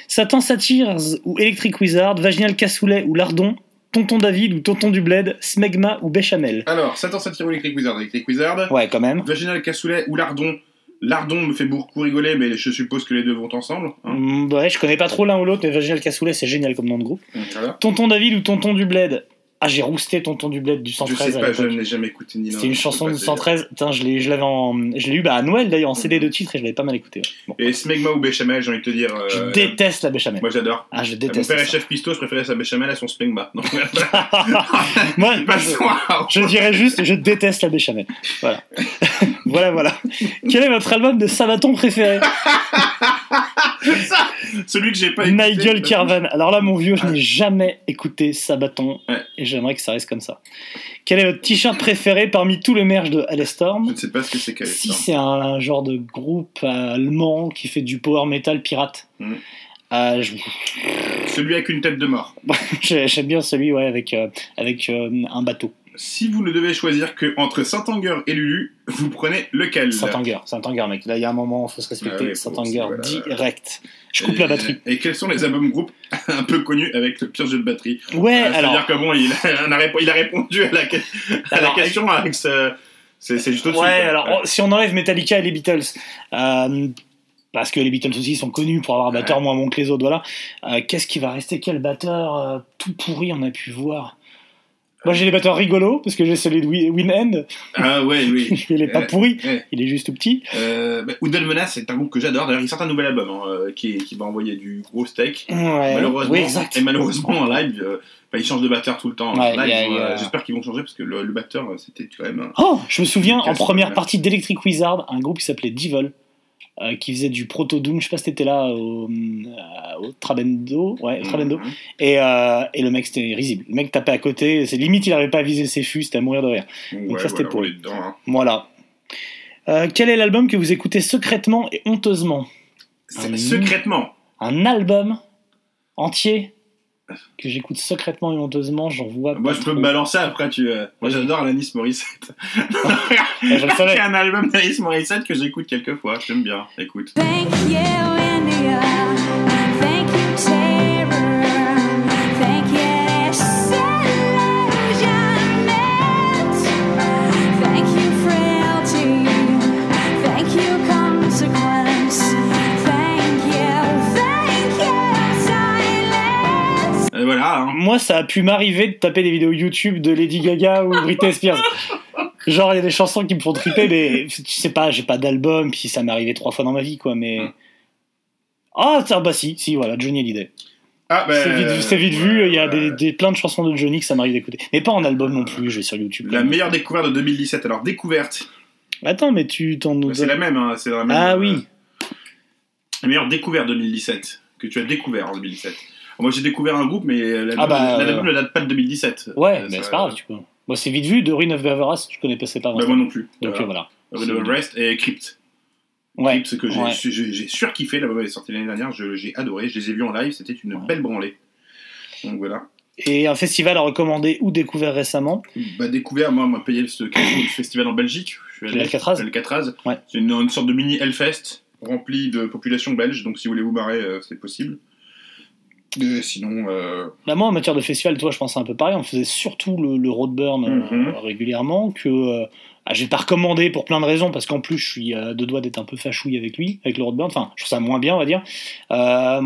Satan Satyrs ou Electric Wizard, Vaginal Cassoulet ou Lardon, Tonton David ou Tonton du Bled, Smegma ou Béchamel? Alors, Satan Satiro Electric Wizard, Electric Wizard. Ouais, quand même. Vaginal Cassoulet ou Lardon? Lardon me fait beaucoup rigoler, mais je suppose que les deux vont ensemble. hein. Mm, ouais, je connais pas trop l'un ou l'autre, mais Vaginal Cassoulet, c'est génial comme nom de groupe. Voilà. Tonton David ou Tonton du Bled? Ah, j'ai rousté Tonton du Bled du Je 113 sais à pas, je l'époque. n'ai jamais écouté ni. C'était une chanson du pas te 113. Putain, je l'ai, je l'avais en, je l'ai eu bah, à Noël d'ailleurs en CD de titre et je l'avais pas mal écouté. ouais. Bon. dire. Et Smegma ou Béchamel, j'ai envie de te dire. euh, Je déteste la béchamel. Moi j'adore. Ah, je Mon déteste. père est ça. chef pisto, je préférais sa béchamel à son Smegma. Moi, à- je dirais juste, je déteste la béchamel. Voilà. voilà, voilà. Quel est votre album de Sabaton préféré? Celui que j'ai pas écouté. Nigel Carvan. Alors là, mon vieux, je n'ai jamais écouté Sabaton Ouais. et j'aimerais que ça reste comme ça. Quel est votre t-shirt préféré parmi tous les merch de Je Alestorm ne sais pas ce que c'est qu'elle Si c'est un, un genre de groupe allemand qui fait du power metal pirate. Euh, je- Celui avec une tête de mort. j'ai- J'aime bien celui ouais, avec, euh, avec euh, un bateau. Si vous ne devez choisir que entre Saint-Anger et Lulu, vous prenez lequel Saint-Anger, Saint-Anger, mec. Là, il y a un moment, il faut se respecter. Ah oui, Saint-Anger, voilà. direct. Je coupe Et- la batterie. Et quels sont les albums groupes un peu connus avec le pire jeu de batterie? Ouais, Euh, alors. C'est-à-dire que bon, il a, il répondu à la, question avec ce. C'est juste au-dessus. Ouais, alors oh, si on enlève Metallica et les Beatles, euh, parce que les Beatles aussi sont connus pour avoir un batteur moins bon que les autres, voilà. euh, Qu'est-ce qui va rester? Quel batteur tout pourri on a pu voir? Moi j'ai les batteurs rigolos, parce que j'ai celui de Wi- Winhand, Ah ouais, oui. il est pas pourri, il est juste tout petit. Euh, bah, Menace, c'est un groupe que j'adore. D'ailleurs, il sort un nouvel album hein, euh, qui, qui va envoyer du gros steak. Ouais, malheureusement, oui, exact. et malheureusement en live, euh, bah, ils changent de batteur tout le temps. En Ouais, euh, J'espère qu'ils vont changer parce que le, le batteur, euh, c'était quand même. un- Oh, je me souviens en première partie d'Electric Wizard, un groupe qui s'appelait Devil, euh, qui faisait du proto doom. Je sais pas si t'étais là au, euh, au Trabendo, ouais, au Trabendo. Mhm. Et, euh, et le mec c'était risible. Le mec tapait à côté, c'est limite il arrivait pas à viser ses fûts, c'était à mourir de rire. Ouais, ça, c'était voilà, pour dedans, hein. Voilà. Euh, quel est l'album que vous écoutez secrètement et honteusement? Un Secrètement. Un album entier que j'écoute secrètement et honteusement, j'en vois Moi, pas je peux trop. me balancer après. Tu, euh, Moi, j'adore Alanis Morissette. Je le savais. C'est un album d'Alice Morissette que j'écoute quelques fois. J'aime bien. Écoute. Thank you, India. Hein. Moi, ça a pu m'arriver de taper des vidéos YouTube de Lady Gaga ou Britney Spears. Genre, il y a des chansons qui me font triper, mais tu sais pas, j'ai pas d'album, puis ça m'est arrivé trois fois dans ma vie, quoi, mais. Mm. Ah, ça, bah si, si, voilà, Johnny Hallyday. Ah, ben, c'est vite, vu, il y a des, des- plein de chansons de Johnny que ça m'arrive d'écouter. Mais pas en album non plus, je vais sur YouTube. La meilleure découverte de 2017. Alors, découverte. Attends, mais tu t'en. C'est la même. Hein, c'est la même Ah euh, oui. La meilleure découverte 2017 que tu as découvert en 2017. Moi, j'ai découvert un groupe, mais l'album Ah bah, l'album euh, ne date pas de 2017. Ouais, Euh, mais c'est pas grave, tu peux. Bon, c'est vite vu, de Ruin of Beveras, je connais pas. Bah, moi non plus. Donc Voilà. Red of Rest et Crypt. Ouais. Crypt, que j'ai ouais. surkiffé. L'album est sorti l'année dernière. J'ai adoré. Je les ai vus en live. C'était une Ouais. belle branlée. Donc voilà. Et un festival à recommander ou découvert récemment Bah, découvert, moi, on m'a payé ce le festival en Belgique. Je suis allé Alcatraz. Ouais. C'est une, une sorte de mini Hellfest rempli de population belge. Donc si vous voulez vous barrer, euh, c'est possible. Sinon, euh, Bah moi, en matière de festival, toi, je pense un peu pareil. On faisait surtout le, le Roadburn euh, Mhm. régulièrement. Que euh, ah, j'ai pas recommandé pour plein de raisons, parce qu'en plus, je suis à deux doigts d'être un peu fachouille avec lui, avec le Roadburn. Enfin, je trouve ça moins bien, on va dire. Euh,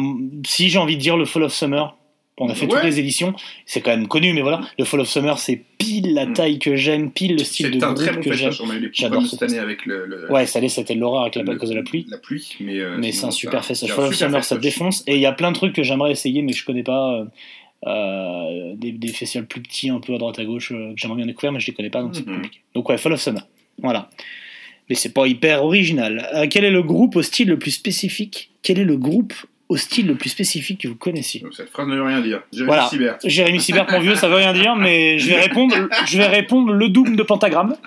si j'ai envie de dire le Fall of Summer, on a fait Ouais. toutes les éditions. C'est quand même connu, mais voilà. Le Fall of Summer, c'est pile la Mhm. taille que j'aime, pile le style de un groupe très bon que j'aime. J'adore cette année avec le. le- Ouais, ça allait, c'était l'horreur avec la, le- à cause de la pluie. La pluie, mais. euh, Mais c'est un super festival. Fall of Summer, ça défonce. Et il y a plein de trucs que j'aimerais essayer, mais je connais pas. euh, euh, des, des festivals plus petits, un peu à droite à gauche, que j'aimerais bien découvrir, mais je les connais pas, donc c'est Mhm. compliqué. Donc ouais, Fall of Summer. Voilà. mais c'est pas hyper original. Quel est le groupe au style le plus spécifique? Quel est le groupe au style le plus spécifique que vous connaissiez Donc, Cette phrase ne veut rien dire. Jérémy Voilà. Cyber. Jérémy Cyber, mon vieux, ça veut rien dire, mais je vais répondre, je vais répondre le double de pentagramme.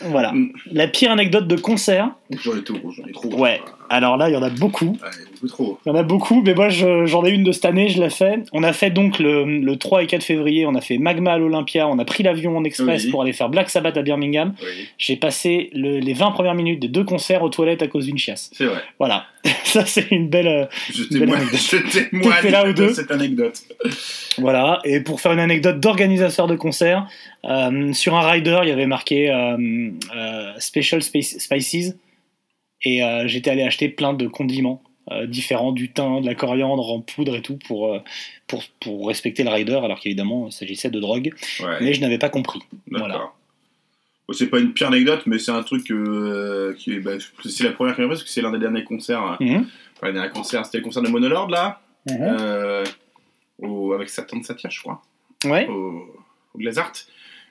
Voilà. La pire anecdote de concert. J'en ai trop, j'en ai trop. Ouais. Alors là, il y en a beaucoup. Beaucoup trop. Il y en a beaucoup, mais moi je- j'en ai une de cette année, je l'ai fait. On a fait donc le, le 3 et 4 février, on a fait Magma à l'Olympia, on a pris l'avion en express Oui. pour aller faire Black Sabbath à Birmingham. Oui, J'ai passé le- les 20 premières minutes des deux concerts aux toilettes à cause d'une chiasse. c'est vrai. Voilà, ça c'est une belle. euh, Je témoigne, je là de cette anecdote. Voilà, et pour faire une anecdote d'organisateur de concert, euh, sur un rider, il y avait marqué euh, euh, Special Spice- Spices, et j'étais allé acheter plein de condiments euh, différents, du thym, de la coriandre en poudre et tout, pour, euh, pour, pour respecter le rider, alors qu'évidemment, il s'agissait de drogue, Ouais, mais je n'avais pas compris. voilà. Bon, c'est pas une pire anecdote, mais c'est un truc euh, qui est. bah, c'est la première qui m'a pris, parce que c'est l'un des derniers concerts. hein. Mhm. Enfin, les derniers concerts, c'était le concert de Monolord, là, euh, au- avec Satan Satya, je crois. Ouais, au, au Glazart.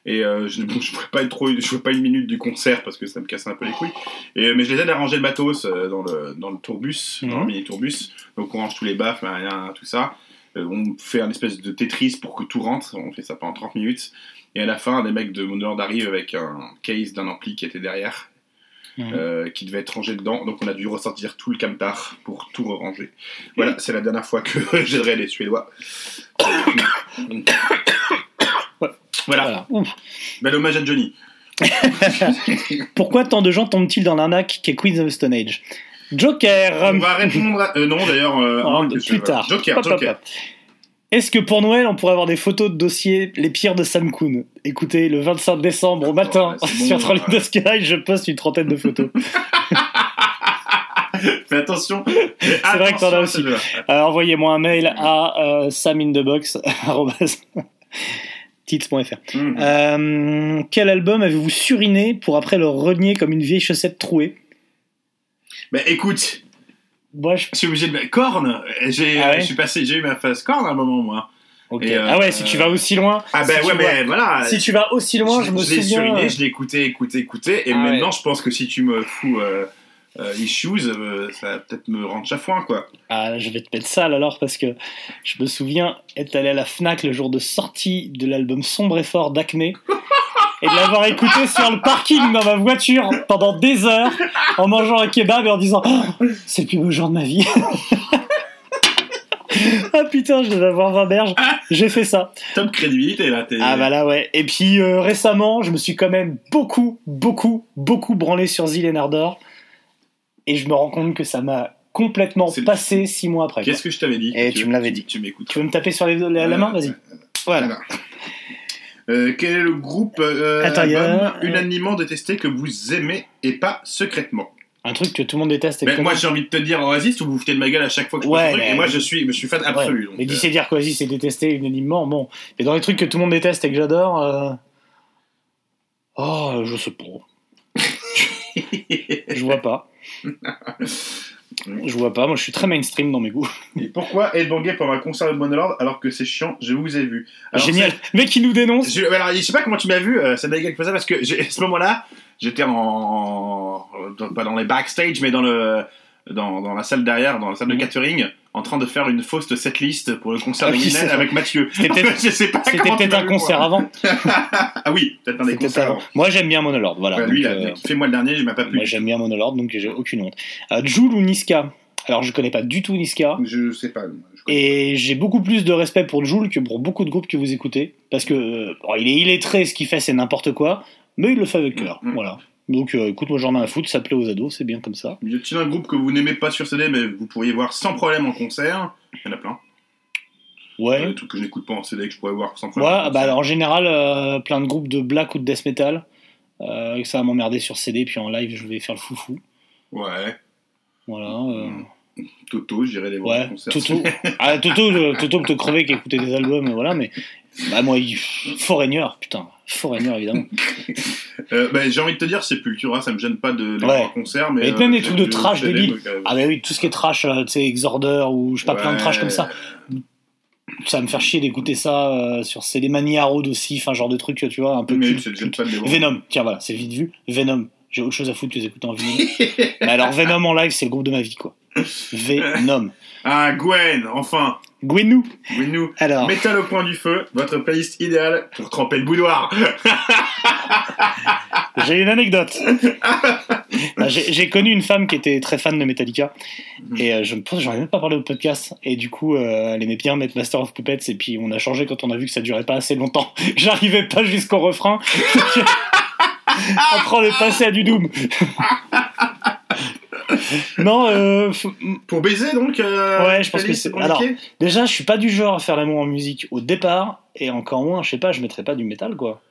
Et euh, je ne bon, pas trop, je ferai pas une minute du concert parce que ça me casse un peu les couilles. Et, mais je les aide à ranger le matos euh, dans le dans le tourbus, dans le Mhm. mini tourbus. Donc on range tous les baffes, rien, tout ça. Euh, on fait un espèce de Tetris pour que tout rentre. On fait ça pendant 30 minutes. Et à la fin, des mecs de Monolord arrivent avec un case d'un ampli qui était derrière, Mhm. euh, qui devait être rangé dedans. Donc on a dû ressortir tout le camtar pour tout ranger. Voilà, c'est la dernière fois que j'aiderai les Suédois. voilà, voilà. Bel hommage à Johnny. Pourquoi tant de gens tombent-ils dans l'arnaque qu'est Queens of the Stone Age? Joker On va répondre à... euh, non, d'ailleurs... euh, Oh, je- plus tard. Joker, Joker. Est-ce que pour Noël, on pourrait avoir des photos de dossiers les pires de Sam Kuhn? Écoutez, le 25 décembre au matin, Ouais, bon, sur Trolling ouais. the Sky, je poste une trentaine de photos. Fais attention. C'est vrai que t'en as aussi. Euh, Envoyez-moi un mail à euh, saminthebox.tits.fr. Mmh. Euh, quel album avez-vous suriné pour après le renier comme une vieille chaussette trouée? Bah écoute, Moi, je... je suis obligé de... Corne j'ai, Ah ouais? Je suis passé... J'ai eu ma phase corne à un moment, moi. euh, ah ouais, si tu vas aussi loin. Ah si bah tu ouais, vas- mais voilà. Si tu vas aussi loin, je, me l'ai souviens. suriné, je l'ai écouté, écouté, écouté. Et Ah maintenant, ouais. je pense que si tu me fous euh, euh, issues, euh, ça va peut-être me rendre chafouin, quoi. Ah, je vais te mettre sale alors parce que je me souviens être allé à la Fnac le jour de sortie de l'album Sombre et Fort d'Acné et de l'avoir écouté sur le parking dans ma voiture pendant des heures en mangeant un kebab et en disant Oh, c'est le plus beau jour de ma vie. ah putain, je devais avoir 20 berges. J'ai fait ça. Top crédibilité, là. T'es... Ah bah là ouais. Et puis euh, récemment, je me suis quand même beaucoup, beaucoup, beaucoup branlé sur Zil et Ardor et je me rends compte que ça m'a complètement passé six mois après. Qu'est-ce que je t'avais dit Eh, tu me l'avais dit. Tu m'écoutes. Tu veux me taper sur les- la, la main? Vas-y. Voilà. Euh, quel est le groupe euh, Attends, a album un- unanimement détesté que vous aimez et pas secrètement? Un truc que tout le monde déteste. Exactement. moi j'ai envie de te dire Oasis, vous vous foutez de ma gueule à chaque fois que je Ouais, mais- et moi je suis, je suis fan absolu. Ouais. donc, Mais euh, d'ici dire qu'Oasis c'est détesté unanimement, bon. Mais dans les trucs que tout le monde déteste et que j'adore. euh, Oh, je sais pas. Je vois pas. Je vois pas, moi je suis très mainstream dans mes goûts. Et pourquoi bangué pour un concert de Monolord alors que c'est chiant? Je vous ai vu. Alors, Génial. Mec qui nous dénonce. Je, alors, je sais pas comment tu m'as vu, euh, ça m'a fait ça parce que à ce moment-là, j'étais en, dans- pas dans les backstage, mais dans le dans, dans la salle derrière, dans la salle de Mhm. catering, en train de faire une fausse setlist pour le concert Ah de vrai. avec Mathieu. C'était peut-être- un concert avant. Ah oui, peut-être un des concerts avant. avant. Moi j'aime bien Monolord, voilà. Ouais, lui, donc, il a euh, fait moi le dernier, je m'a pas plu. moi j'aime bien Monolord, donc j'ai aucune honte. Euh, Joule ou Niska? Alors je connais pas du tout Niska. Je sais pas. je Et j'ai beaucoup plus de respect pour Joule que pour beaucoup de groupes que vous écoutez. Parce que euh, bon, il est illettré, ce qu'il fait c'est n'importe quoi, mais il le fait avec cœur. Mm, mm. Voilà. Donc euh, écoute, moi j'en ai un foot, ça plaît aux ados, c'est bien comme ça. Y a-t-il un groupe que vous n'aimez pas sur CD, mais vous pourriez voir sans problème en concert Il y en a plein. Ouais. Des trucs que je n'écoute pas en CD que je pourrais voir sans Ouais, problème. en bah, concert. en général, euh, plein de groupes de black ou de death metal. Euh, ça va m'emmerder sur CD, puis en live, je vais faire le foufou. Ouais. Voilà. euh, Toto, j'irai les voir en Ouais, concert. Toto. Ah, Toto, euh, Toto peut te crever qui écoutait des albums, voilà, mais. Bah, moi, il... Foreigner, putain. Foreigner, évidemment. Euh, bah, j'ai envie de te dire, Sepultura, ça me gêne pas de les Ouais. en concert, mais. Et euh, même des j'ai- trucs de trash débile. euh, Ah, bah oui, tout ce qui est trash, euh, tu sais, Exorder ou je sais pas, plein de trash comme ça. ça va me faire chier d'écouter ça euh, sur c'est les Mania Road aussi, enfin genre de truc, tu vois, un peu Mais culte, c'est culte. pas de les Venom, tiens voilà, c'est vite vu. Venom, j'ai autre chose à foutre que d'écouter en vinyle. Mais alors Venom en live, c'est le groupe de ma vie quoi. Venom. Ah, Gwen, enfin Gwenou. Gwenou Alors, Métal au point du feu, votre playlist idéale pour tremper le boudoir. j'ai une anecdote. J'ai connu une femme qui était très fan de Metallica et euh, je me pense j'en ai même pas parlé au podcast et du coup euh, elle aimait bien mettre Master of Puppets et puis on a changé quand on a vu que ça durait pas assez longtemps. J'arrivais pas jusqu'au refrain. Après on est passé à du Doom. non, euh, Pour baiser, donc euh, Ouais, je pense que c'est- alors, déjà je suis pas du genre à faire l'amour en musique au départ et encore moins, je sais pas, je mettrais pas du métal quoi.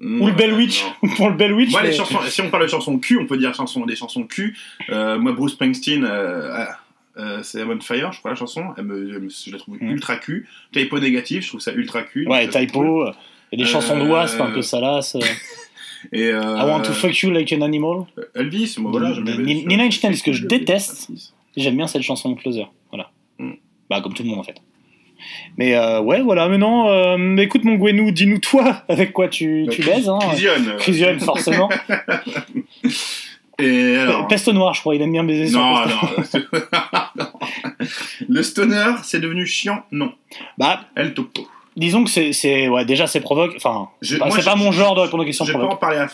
Ou le Bell Witch, pour le Bell Witch. Moi, les chansons, si on parle de chansons cul, on peut dire chansons, des chansons cul. Euh, moi, Bruce Springsteen, euh, c'est I'm on Fire, je crois, la chanson. Elle me, je, la trouve Mm. ultra cul. Typo négatif, je trouve ça ultra cul. Ouais, cool. typo, et des chansons de wasp un peu salaces. euh, Et euh, I want to fuck you like an animal. Elvis, moi, voilà. Nina Inch Nails, que je déteste. J'aime bien cette chanson de Closer. Voilà. Mm. Bah, comme tout le monde en fait. Mais euh, ouais, voilà, maintenant, euh, mais écoute mon Gwenou, dis-nous toi avec quoi tu, Bah, tu baises. Hein. Fusion, forcément. Et alors. Peste noire, je crois, il aime bien baiser sur Non, non. Le stoner, c'est devenu chiant Non. Bah, El Topo. Disons que c'est, c'est ouais, déjà c'est provoque. Enfin, Je- c'est pas, pas mon genre de répondre aux questions Je vais pas provoque. en parler à,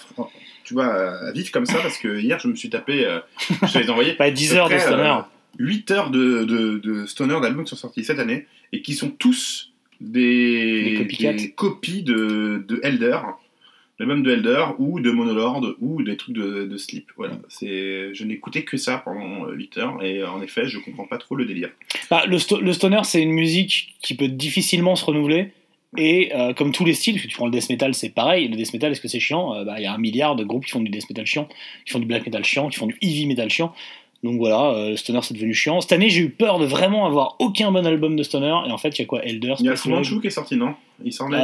tu vois, à vif comme ça parce que hier je me suis tapé, euh, je les ai envoyés, Pas 10 heures de stoner. euh, 8 heures de, de, de stoner d'albums qui sont sortis cette année et qui sont tous des, Des copycats. des copies de, de Elder, l'album de Elder ou de Monolord ou des trucs de, de Sleep. Voilà, c'est, je n'écoutais que ça pendant 8 heures et en effet je comprends pas trop le délire. Bah, le, sto- le stoner, c'est une musique qui peut difficilement se renouveler. Et euh, comme tous les styles, tu prends le death metal, c'est pareil. Le death metal, est-ce que c'est chiant? Euh, bah, Il y a un milliard de groupes qui font du death metal chiant, qui font du black metal chiant, qui font du heavy metal chiant. Donc voilà, euh, stoner c'est devenu chiant. Cette année, j'ai eu peur de vraiment avoir aucun bon album de stoner. Et en fait, il y a quoi Elder Il y a Fu qui est sorti, non? Il sort l'année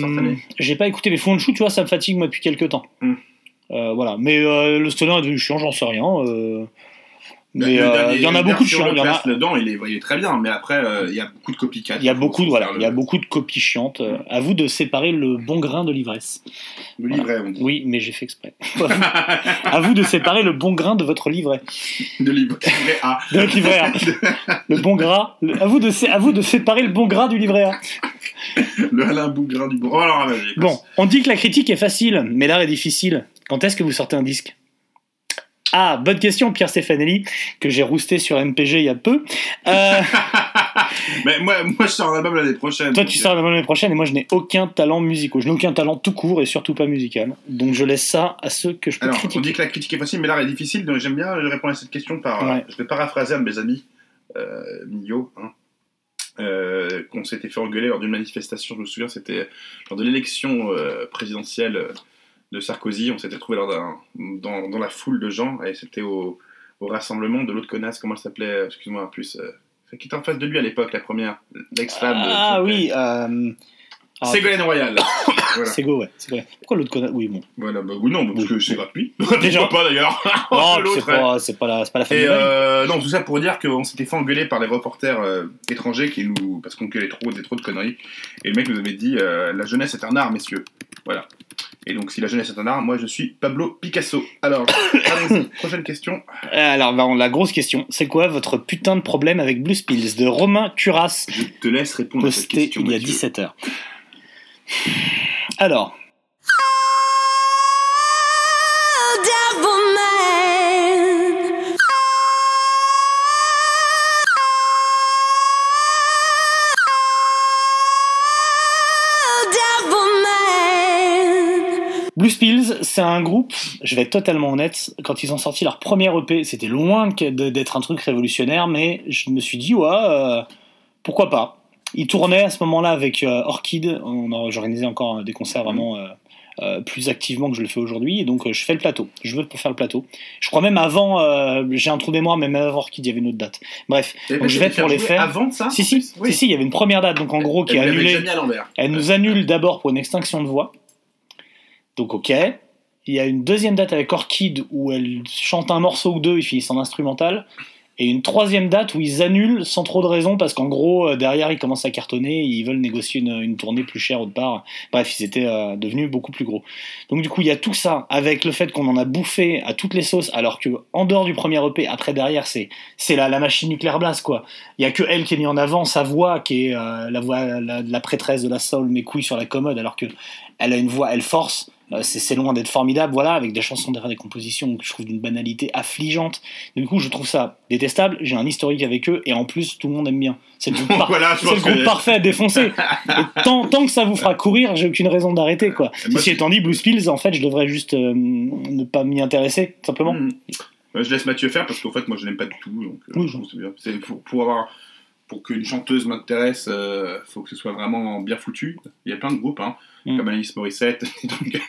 prochaine Euh, année J'ai pas écouté les fonds de chou, tu vois, ça me fatigue moi depuis quelques temps. Hmm. Euh, voilà, mais euh, le stoner est devenu chiant, j'en sais rien. Euh, Mais euh, il y en a beaucoup de chiants. y en a, dedans, il est, il est très bien, mais après euh, il y a beaucoup de copycats. il y a beaucoup, de- voilà, il y a beaucoup de copies chiantes. Euh, À vous de séparer le bon grain de l'ivresse. Le livret, on dit. Oui, mais j'ai fait exprès. à vous de séparer le bon grain de votre livret. De livret A. De livret A. Le bon gras. le- à, vous de, sé- à vous de séparer le bon gras du livret A. Le Alain Bougrain du bon. Oh alors. Bon, on dit que la critique est facile, mais l'art est difficile. Quand est-ce que vous sortez un disque? Ah, bonne question, Pierre Stefanelli, que j'ai rousté sur MPG il y a peu. Euh, Mais moi, moi, je sors un album l'année prochaine. toi, tu sors l'année prochaine et moi, je n'ai aucun talent musical. Je n'ai aucun talent tout court et surtout pas musical. Donc, je laisse ça à ceux que je peux Alors, on critiquer. dit que la critique est facile, mais l'art est difficile, donc j'aime bien répondre à cette question par. Ouais. Je vais paraphraser un de mes amis, euh, Millot, hein, euh, qu'on s'était fait engueuler lors d'une manifestation, je me souviens, c'était lors de l'élection euh, présidentielle euh, de Sarkozy, on s'était trouvé d'un- dans, dans la foule de gens, et c'était au, au rassemblement de l'autre connasse, comment elle s'appelait, euh, excuse-moi, en plus, euh, qui était en face de lui à l'époque, la première, l'ex-femme. Ah oui, euh... ah, Ségolène Royal. Voilà. Sego, ouais. Pourquoi l'autre connard Oui, bon. Voilà, bah, oui, non, parce que c'est gratuit. Déjà. pas d'ailleurs. Non, c'est pas, c'est pas, la, c'est pas la fin Et euh, non, tout ça pour dire qu'on s'était fait engueuler par les reporters euh, étrangers qui nous. parce qu'on gueulait trop, des trop de conneries. Et le mec nous avait dit euh, la jeunesse est un art, messieurs. Voilà. Et donc, si la jeunesse est un art, moi je suis Pablo Picasso. Alors, prochaine question. Alors, bah, la grosse question, c'est quoi votre putain de problème avec Blue Spills de Romain Curas? Je te laisse répondre à cette question. Il y a 17h. Alors, Oh, devil man. Oh, devil man. Blue Spills, c'est un groupe, je vais être totalement honnête, quand ils ont sorti leur premier EP, c'était loin d'être un truc révolutionnaire, mais je me suis dit, ouais, euh, pourquoi pas. Ils tournaient à ce moment-là avec euh, Orchid, on j'organisais encore des concerts vraiment euh, euh, plus activement que je le fais aujourd'hui, et donc euh, je fais le plateau, je veux pour faire le plateau. Je crois même avant, euh, j'ai un trou de mémoire, mais même avant Orchid, il y avait une autre date. Bref, donc je vais pour les faire. Avant ça Si, si, Oui. si, si, il y avait une première date, donc en gros, qui est annulée. Elle nous annule d'abord pour une extinction de voix. Donc ok. Il y a une deuxième date avec Orchid où elle chante un morceau ou deux, ils finissent en instrumental. Et une troisième date où ils annulent sans trop de raison parce qu'en gros euh, derrière ils commencent à cartonner, ils veulent négocier une, tournée plus chère autre part. Bref, ils étaient euh, devenus beaucoup plus gros. Donc du coup il y a tout ça avec le fait qu'on en a bouffé à toutes les sauces alors que en dehors du premier EP, après derrière c'est c'est la, machine nucléaire blast quoi. Il y a que elle qui est mise en avant, sa voix qui est euh, la voix la, la prêtresse de la soul, mes couilles sur la commode alors que elle a une voix, elle force. Euh, c'est loin d'être formidable, voilà, avec des chansons derrière des compositions que je trouve d'une banalité affligeante. Du coup, je trouve ça détestable. J'ai un historique avec eux et en plus, tout le monde aime bien. C'est le groupe, par- Voilà, le groupe que- parfait à défoncer. Tant, tant que ça vous fera courir, j'ai aucune raison d'arrêter, quoi. Ceci étant dit, Blue Spills, en fait, je devrais juste euh, ne pas m'y intéresser, simplement. Ouais, je laisse Mathieu faire parce qu'en fait, moi, je l'aime pas du tout. Donc, euh, Oui, je bien. C'est pour, pour avoir. Pour qu'une chanteuse m'intéresse, euh, faut que ce soit vraiment bien foutu. Il y a plein de groupes, hein, Mm. comme Alice Morissette. donc-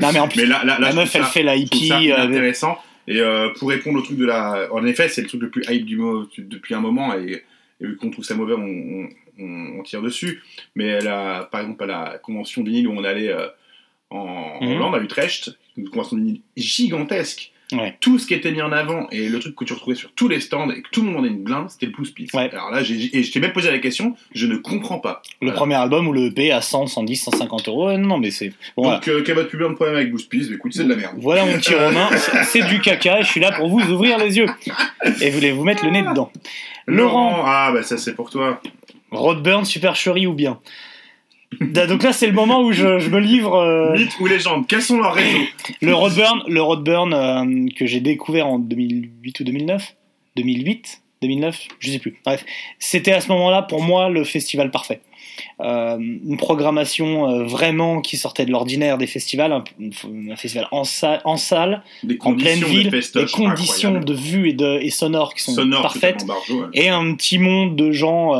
Non, mais en plus, mais là, là, là, la meuf, elle ça- fait la hippie. euh, intéressant. Et euh, pour répondre au truc de la. En effet, c'est le truc le plus hype du mot depuis un moment. Et, et vu qu'on trouve ça mauvais, on, on- on- on tire dessus. Mais elle a, par exemple, à la convention vinyle où on allait euh, en Mhm. Hollande, à Utrecht, une convention vinyle gigantesque. Ouais. Tout ce qui était mis en avant et le truc que tu retrouvais sur tous les stands et que tout le monde a une blinde, c'était le Blue Spills. Ouais. Alors là, j'ai, et je t'ai même posé la question, je ne comprends pas. le Voilà. premier album ou le EP à 100, 110, 150 euros. Non, mais c'est. Bon, voilà. Donc, euh, quel est votre plus grand problème avec Blue Spills Écoute, c'est de la merde. Voilà mon petit Romain, c'est du caca et je suis là pour vous ouvrir les yeux. Et voulez vous mettre le nez dedans. Laurent, Ah, bah ça, c'est pour toi. Rodburn, Supercherie ou bien? Donc là, c'est le moment où je, je me livre. euh, Mythe ou légende Quels sont leurs réseaux? le Rodburn, le Rodburn euh, que j'ai découvert en 2008 ou 2009 2008 2009 Je sais plus. Bref, c'était à ce moment-là pour moi le festival parfait. Euh, une programmation euh, vraiment qui sortait de l'ordinaire des festivals, un, un festival en, sa- en salle, Des en pleine conditions de ville, des conditions de vue et, de, et sonores qui sont Sonore, parfaites, et un petit monde de gens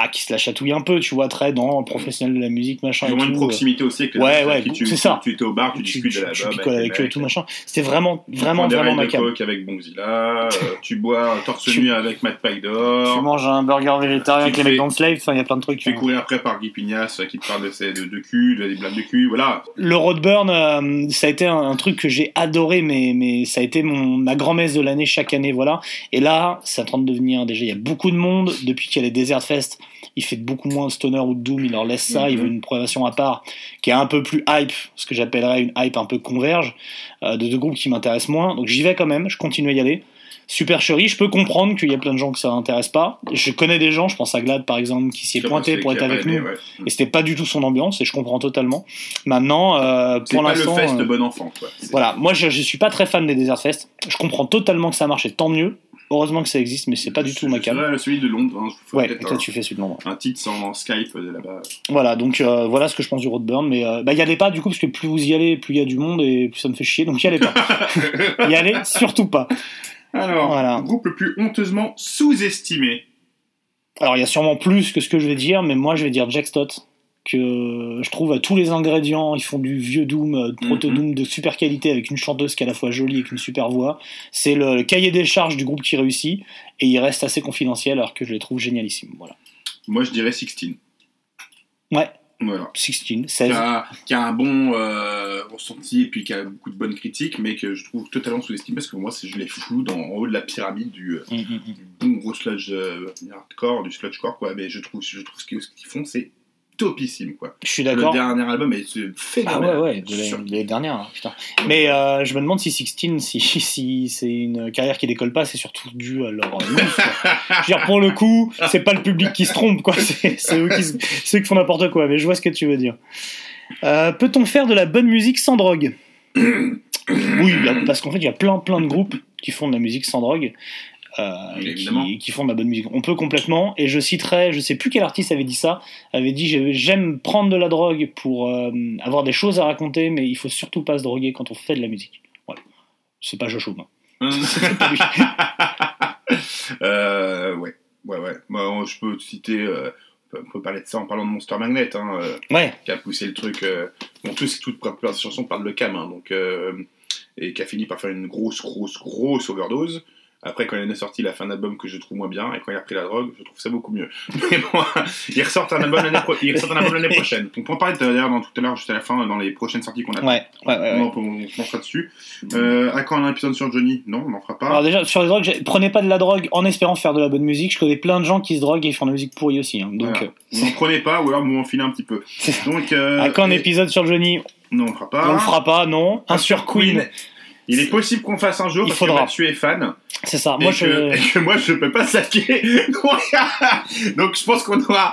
ah, qui se la chatouillent un peu, tu vois, très dans professionnel de la musique, machin. Ils et ont une tout, proximité aussi avec les Ouais, ouais, qui tu, c'est ça. Tu étais au bar, tu, tu, discutes tu, de la tu job picoles avec eux et tout machin. C'était vraiment, vraiment, Tu vraiment ma de cam. avec Bonzilla, euh, tu bois torse Tu- nu avec Matt Tu Paidor, manges un burger végétarien Tu avec les mecs dans slave, enfin il y a plein de trucs. tu fais hein. courir après par Guy Pignas euh, qui te parle de, ses, de, de cul, de, des blagues de cul, voilà. Le Roadburn, euh, ça a été un, un truc que j'ai adoré, mais, mais ça a été mon, ma grand-messe de l'année chaque année, voilà. Et là, c'est en train de devenir, déjà, il y a beaucoup de monde, depuis qu'il y a les Desert Fest, il fait beaucoup moins de stoner ou de doom, il leur laisse ça, Mhm. il veut une programmation à part, qui est un peu plus hype, ce que j'appellerais une hype un peu converge, euh, de deux groupes qui m'intéressent moins, donc j'y vais quand même, je continue à y aller. Supercherie, je peux comprendre qu'il y a plein de gens que ça n'intéresse pas. Je connais des gens, je pense à Glad par exemple, qui s'y est pointé pour être avec nous. ouais. Et c'était pas du tout son ambiance, et je comprends totalement. Maintenant, euh, C'est pour pas le l'instant. fest euh, bon enfant, quoi. Voilà, moi je, je suis pas très fan des Desert Fest. Je comprends totalement que ça marche et tant mieux. Heureusement que ça existe, mais c'est pas du tout ma cam. celui de Londres, hein, je Ouais, et toi un, tu fais celui de Londres. un titre sans Skype de là-bas. Voilà, donc euh, voilà ce que je pense du Roadburn, mais euh, bah y allez pas du coup, parce que plus vous y allez, plus il y a du monde et plus ça me fait chier, donc y allez pas. y allez surtout pas. Alors, Voilà. groupe le plus honteusement sous-estimé. Alors il y a sûrement plus que ce que je vais dire, mais moi je vais dire Jack Stott, que je trouve à tous les ingrédients, ils font du vieux Doom, euh, proto-Doom de super qualité avec une chanteuse qui est à la fois jolie et qui a une super voix. C'est le, le cahier des charges du groupe qui réussit, et il reste assez confidentiel alors que je les trouve génialissimes. Voilà. Moi, je dirais Sixteen. Ouais, Voilà. 16, Qui 16. a, qui a un bon euh, ressenti et puis qui a beaucoup de bonnes critiques, mais que je trouve totalement sous-estimé parce que moi, je les flou dans, en haut de la pyramide du, euh, Mm, mm, mm. du bon gros sludge euh, hardcore, du sludgecore, quoi. Mais je trouve, je trouve ce qu'ils ce qu'ils font, c'est topissime, quoi. Je suis Le d'accord. dernier album est euh, Ah phénoménal. ouais, ouais, de Sur- l'année dernière, hein, putain. Mais euh, je me demande si 16, si, si c'est une carrière qui décolle pas, c'est surtout dû à leur. Je veux dire, pour le coup, c'est pas le public qui se trompe, quoi. C'est eux, eux qui font n'importe quoi. Mais je vois ce que tu veux dire. Euh, Peut-on faire de la bonne musique sans drogue? Oui, parce qu'en fait, il y a plein, plein de groupes qui font de la musique sans drogue. Euh, qui, qui font de la bonne musique. On peut complètement, et je citerai, je sais plus quel artiste avait dit ça, avait dit j'ai- j'aime prendre de la drogue pour euh, avoir des choses à raconter, mais il faut surtout pas se droguer quand on fait de la musique. Voilà. C'est pas Joshua. hein. Euh, ouais, ouais, ouais. Moi, je peux te citer. euh, on peut- parler de ça en parlant de Monster Magnet, hein, Ouais, qui a poussé le truc. Bon, tout, toute plupart des chansons parlent de cam, hein, donc, et qui a fini par faire une grosse, grosse, grosse overdose. Après, quand il est sorti, il a fait un album que je trouve moins bien, et quand il a pris la drogue, je trouve ça beaucoup mieux. Mais bon, il ressort un album l'année pro- prochaine. On peut en parler d'ailleurs dans tout à l'heure, juste à la fin, dans les prochaines sorties qu'on a. Ouais, ouais, ouais. On, on, on pensera dessus. Euh, à quand un épisode sur Johnny? Non, on n'en fera pas. Alors déjà, sur les drogues, prenez pas de la drogue en espérant faire de la bonne musique. Je connais plein de gens qui se droguent et font de la musique pourrie aussi. hein. Donc, Voilà. euh, Vous n'en prenez pas, ou alors vous m'en filez un petit peu. Donc, euh, à quand un épisode sur Johnny? Non, on ne fera pas. On le fera pas, non. Un sur Queen, Il est possible qu'on fasse un jour Il parce faudra. que Mathieu est fan. C'est ça. et, Moi, que, je... et que moi je peux pas saquer. Donc je pense qu'on aura,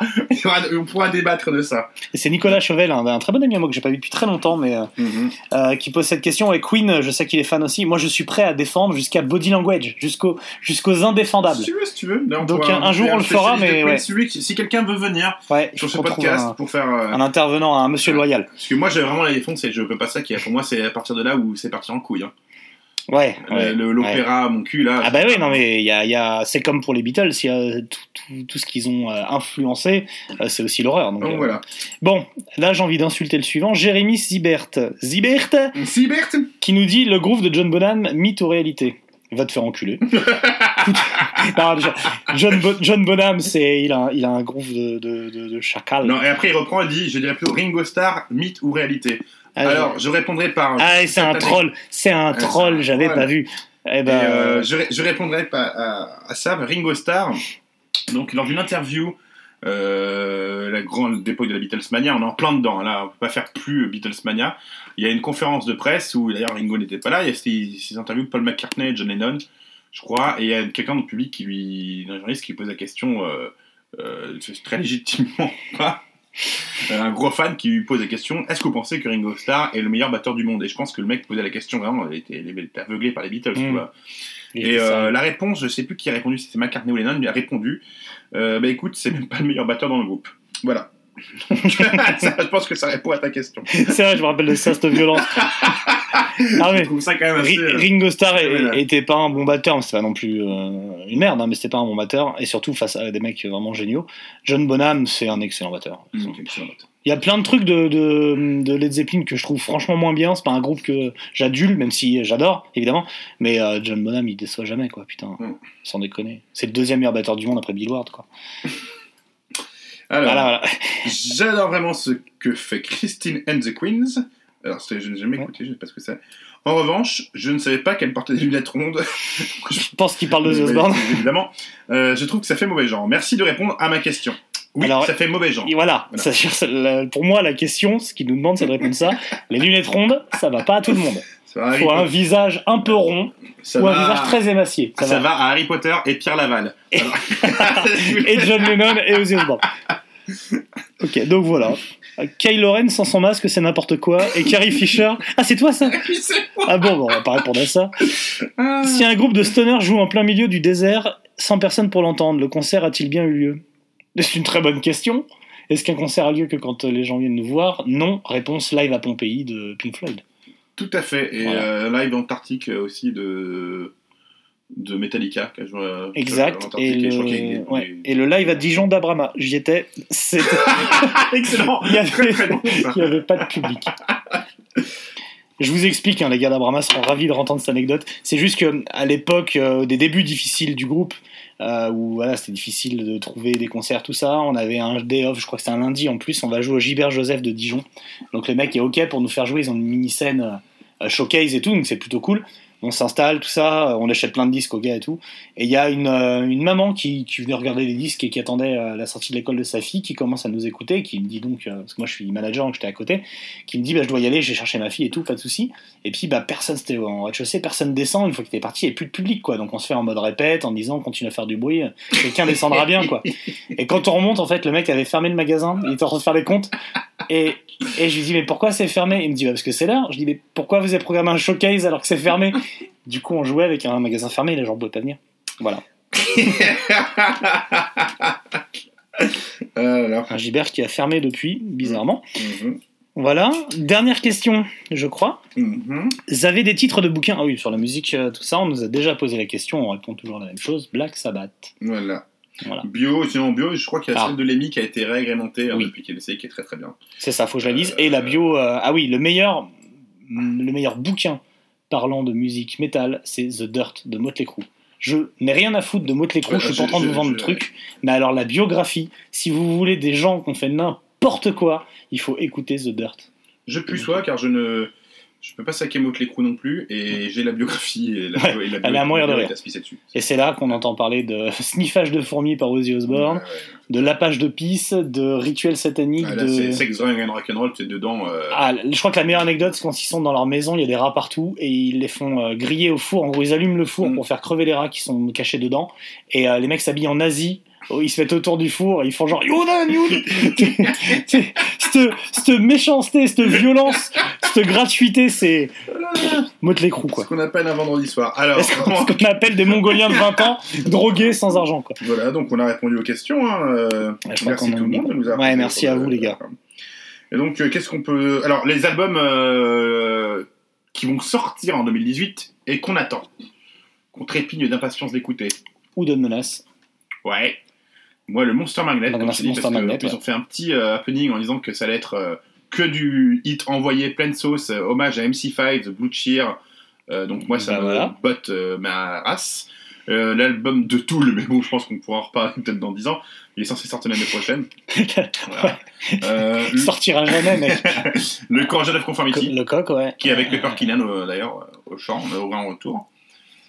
on pourra débattre de ça. et c'est Nicolas Chauvel, un, un très bon ami à moi que j'ai pas vu depuis très longtemps, mais euh, euh, qui pose cette question. Et Queen, je sais qu'il est fan aussi. Moi, je suis prêt à défendre jusqu'à Body Language, jusqu'au jusqu'aux indéfendables. Si tu veux, si tu veux. Là, on Donc, un- un jour, on le fera, mais Queen. ouais. Celui qui- si quelqu'un veut venir Ouais, sur ce podcast un, pour faire. euh, un intervenant, un monsieur loyal. Parce que moi j'ai vraiment la défense et je peux pas saquer. Pour moi c'est à partir de là où c'est parti en couille. hein. Ouais. L'opéra, mon cul là. Ah bah oui, non mais il y a, il y a... c'est comme pour les Beatles, il y a tout, tout, tout ce qu'ils ont euh, influencé, euh, c'est aussi l'horreur. Donc, Donc euh, voilà. Bon, là j'ai envie d'insulter le suivant, Jérémy Zibert. Zibert Sibert qui nous dit le groove de John Bonham, mythe ou réalité? Va te faire enculer. Non, John, Bo- John Bonham, c'est, il, a, il a un groove de, de, de, de chacal. Non, et après il reprend et dit Je dirais plutôt Ringo Starr, mythe ou réalité? Ah, Alors je répondrai par. ah, et c'est un troll, c'est un troll, j'avais pas vu. Eh Et, ben, euh, je, ré- je répondrai pas à, à ça. Ringo Starr, donc lors d'une interview, euh, la grande dépôt de la Beatlesmania, on est en plein dedans. Là, on peut pas faire plus Beatlesmania. Il y a une conférence de presse où d'ailleurs Ringo n'était pas là. Il y a ces, ces interviews de Paul McCartney et John Lennon, je crois, et il y a quelqu'un dans le public qui lui, un journaliste qui pose la question euh, euh, très légitimement pas. Euh, Un gros fan qui lui pose la question Est-ce que vous pensez que Ringo Starr est le meilleur batteur du monde? Et je pense que le mec posait la question vraiment, il était, il était aveuglé par les Beatles. tu Mm. vois. Et euh, la réponse, je sais plus qui a répondu, c'est McCartney ou Lennon, il a répondu euh, Bah écoute, c'est même pas le meilleur batteur dans le groupe. Voilà. Ça, je pense que ça répond à ta question. C'est vrai, je me rappelle de ça, cette violence. Ah, mais- Je ça quand même assez. Euh, Ringo Starr était pas un bon batteur, mais c'était pas non plus euh, une merde, hein, mais c'était pas un bon batteur, et surtout face à des mecs vraiment géniaux. John Bonham, c'est un excellent batteur. Mm, excellent. Il y a plein de trucs de, de, de Led Zeppelin que je trouve franchement moins bien. C'est pas un groupe que j'adule, même si j'adore, évidemment. Mais euh, John Bonham, il déçoit jamais, quoi, putain. Mm. Sans déconner. C'est le deuxième meilleur batteur du monde après Bill Ward, quoi. Alors, Voilà, voilà. j'adore vraiment ce que fait Christine and the Queens. Alors, je n'ai jamais écouté, je ne sais pas ce que c'est. En revanche, je ne savais pas qu'elle portait des lunettes rondes. Je pense qu'il parle de Osbourne. Évidemment. Euh, je trouve que ça fait mauvais genre. Merci de répondre à ma question. Oui, Alors, ça fait mauvais genre. Et voilà. Ça, pour moi, la question, ce qu'il nous demande, c'est de répondre ça. Les lunettes rondes, ça va pas à tout le monde. Harry Faut un visage un peu rond Ça ou un va- visage très émacié. Ça, Ça va. va à Harry Potter et Pierre Laval. Et John Lennon et Ozzy Osbourne. Ok, donc voilà. Kylo Ren sans son masque, c'est n'importe quoi. Et Carrie Fisher. Ah, c'est toi ça Ah bon, bon, on va pas répondre à ça. Si un groupe de stoners joue en plein milieu du désert, sans personne pour l'entendre, le concert a-t-il bien eu lieu? C'est une très bonne question. Est-ce qu'un concert a lieu que quand les gens viennent nous voir Non. Réponse live à Pompéi de Pink Floyd. Tout à fait. Et Voilà. euh, live Antarctique euh, aussi de, de Metallica. qui a joué, Exact. Et le... ouais. Et live à Dijon d'Abrama. J'y étais. C'était- Excellent. Avait-. Il n'y avait pas de public. Je vous explique, hein, les gars d'Abrama seront ravis de entendre cette anecdote. C'est juste que à l'époque euh, des débuts difficiles du groupe, euh, où voilà, c'était difficile de trouver des concerts, tout ça, on avait un day off, je crois que c'était un lundi en plus, on va jouer au Gilbert Joseph de Dijon. Donc le mec est ok pour nous faire jouer, ils ont une mini scène euh, showcase et tout, donc c'est plutôt cool. On s'installe, tout ça, euh, on achète plein de disques aux gars et tout. Et il y a une, euh, une maman qui, qui venait regarder les disques et qui attendait euh, la sortie de l'école de sa fille, qui commence à nous écouter, qui me dit donc, parce que moi je suis manager, donc j'étais à côté, qui me dit bah, je dois y aller, j'ai cherché ma fille et tout, pas de souci. Et puis bah personne, c'était en rez-de-chaussée, personne descend, une fois qu'il était parti, il n'y avait plus de public quoi. Donc on se fait en mode répète, en disant continue à faire du bruit, quelqu'un descendra bien quoi. Et quand on remonte, en fait, le mec avait fermé le magasin, il était en train de faire les comptes, et, et je lui dis mais pourquoi c'est fermé? Il me dit bah, parce que c'est l'heure. Je dis mais pourquoi vous avez programmé un showcase alors que c'est fermé? Du coup on jouait avec un magasin fermé, les gens ne pouvaient pas venir. Voilà. Alors, Un Gibert qui a fermé depuis, bizarrement. mhm, Voilà. Dernière question, je crois. mhm. Vous avez des titres de bouquins? Ah oui, sur la musique, euh, tout ça, on nous a déjà posé la question, on répond toujours la même chose. Black Sabbath. Voilà. Voilà. Bio, sinon bio, je crois qu'il y a Ah. celle de Lemmy qui a été réagrémentée euh, Oui. depuis qu'elle essaye, qui est très très bien. C'est ça, faut que je la lise. Et la bio, euh, ah oui, le meilleur, le meilleur bouquin parlant de musique métal, c'est The Dirt de Motley Crue. Je n'ai rien à foutre de Motley Crue, Ouais, je suis je- pas en train de vous vendre le truc. Mais alors, la biographie, si vous voulez des gens qui ont fait n'importe quoi, il faut écouter The Dirt. Je puis sois car je ne. Je peux pas saquer Motley Crue non plus et j'ai la biographie et la, Ouais, et la elle est à mourir de rire. dessus. Et c'est là qu'on entend parler de sniffage de fourmis par Ozzy Osbourne, Ouais, ouais. de lapage de pisse, de rituels sataniques, Ah, là, de... c'est Sex, Drug and Rock'n'Roll, c'est dedans. euh, Ah, je crois que la meilleure anecdote, c'est quand ils sont dans leur maison, il y a des rats partout et ils les font euh, griller au four. En gros, ils allument le four Mm. pour faire crever les rats qui sont cachés dedans. Et euh, les mecs s'habillent en nazi. Oh, Ils se mettent autour du four et ils font genre Yodan, Yodan Cette méchanceté, cette violence, cette gratuité, c'est Crue ce quoi. qu'on appelle un vendredi soir. Alors, Ce qu'on ce appelle des Mongoliens de 20 ans, drogués sans argent quoi. voilà, donc on a répondu aux questions. hein, euh, merci tout le monde de nous Ouais, merci à le- vous, les gars. Et donc, euh, qu'est-ce qu'on peut. Alors, les albums euh, qui vont sortir en 2018 et qu'on attend, qu'on trépigne d'impatience d'écouter. Ou de menace. Ouais. Moi, le Monster Magnet, Donc, comme merci, je dis, Monster parce que, Magnet, en plus, ouais. ils ont fait un petit euh, happening en disant que ça allait être euh, que du hit envoyé pleine sauce, euh, hommage à MC5, The Blue Cheer. Donc moi, ça Bah, me voilà. botte ma race. Euh, L'album de Tool, mais bon, je pense qu'on pourra en reparler peut-être dans 10 ans. Il est censé sortir l'année prochaine. Voilà. Euh, sortira jamais, mec. le, le Corps of Conformity, Le coq, ouais. qui est avec le Corkinan euh, d'ailleurs au chant, on a au grand retour.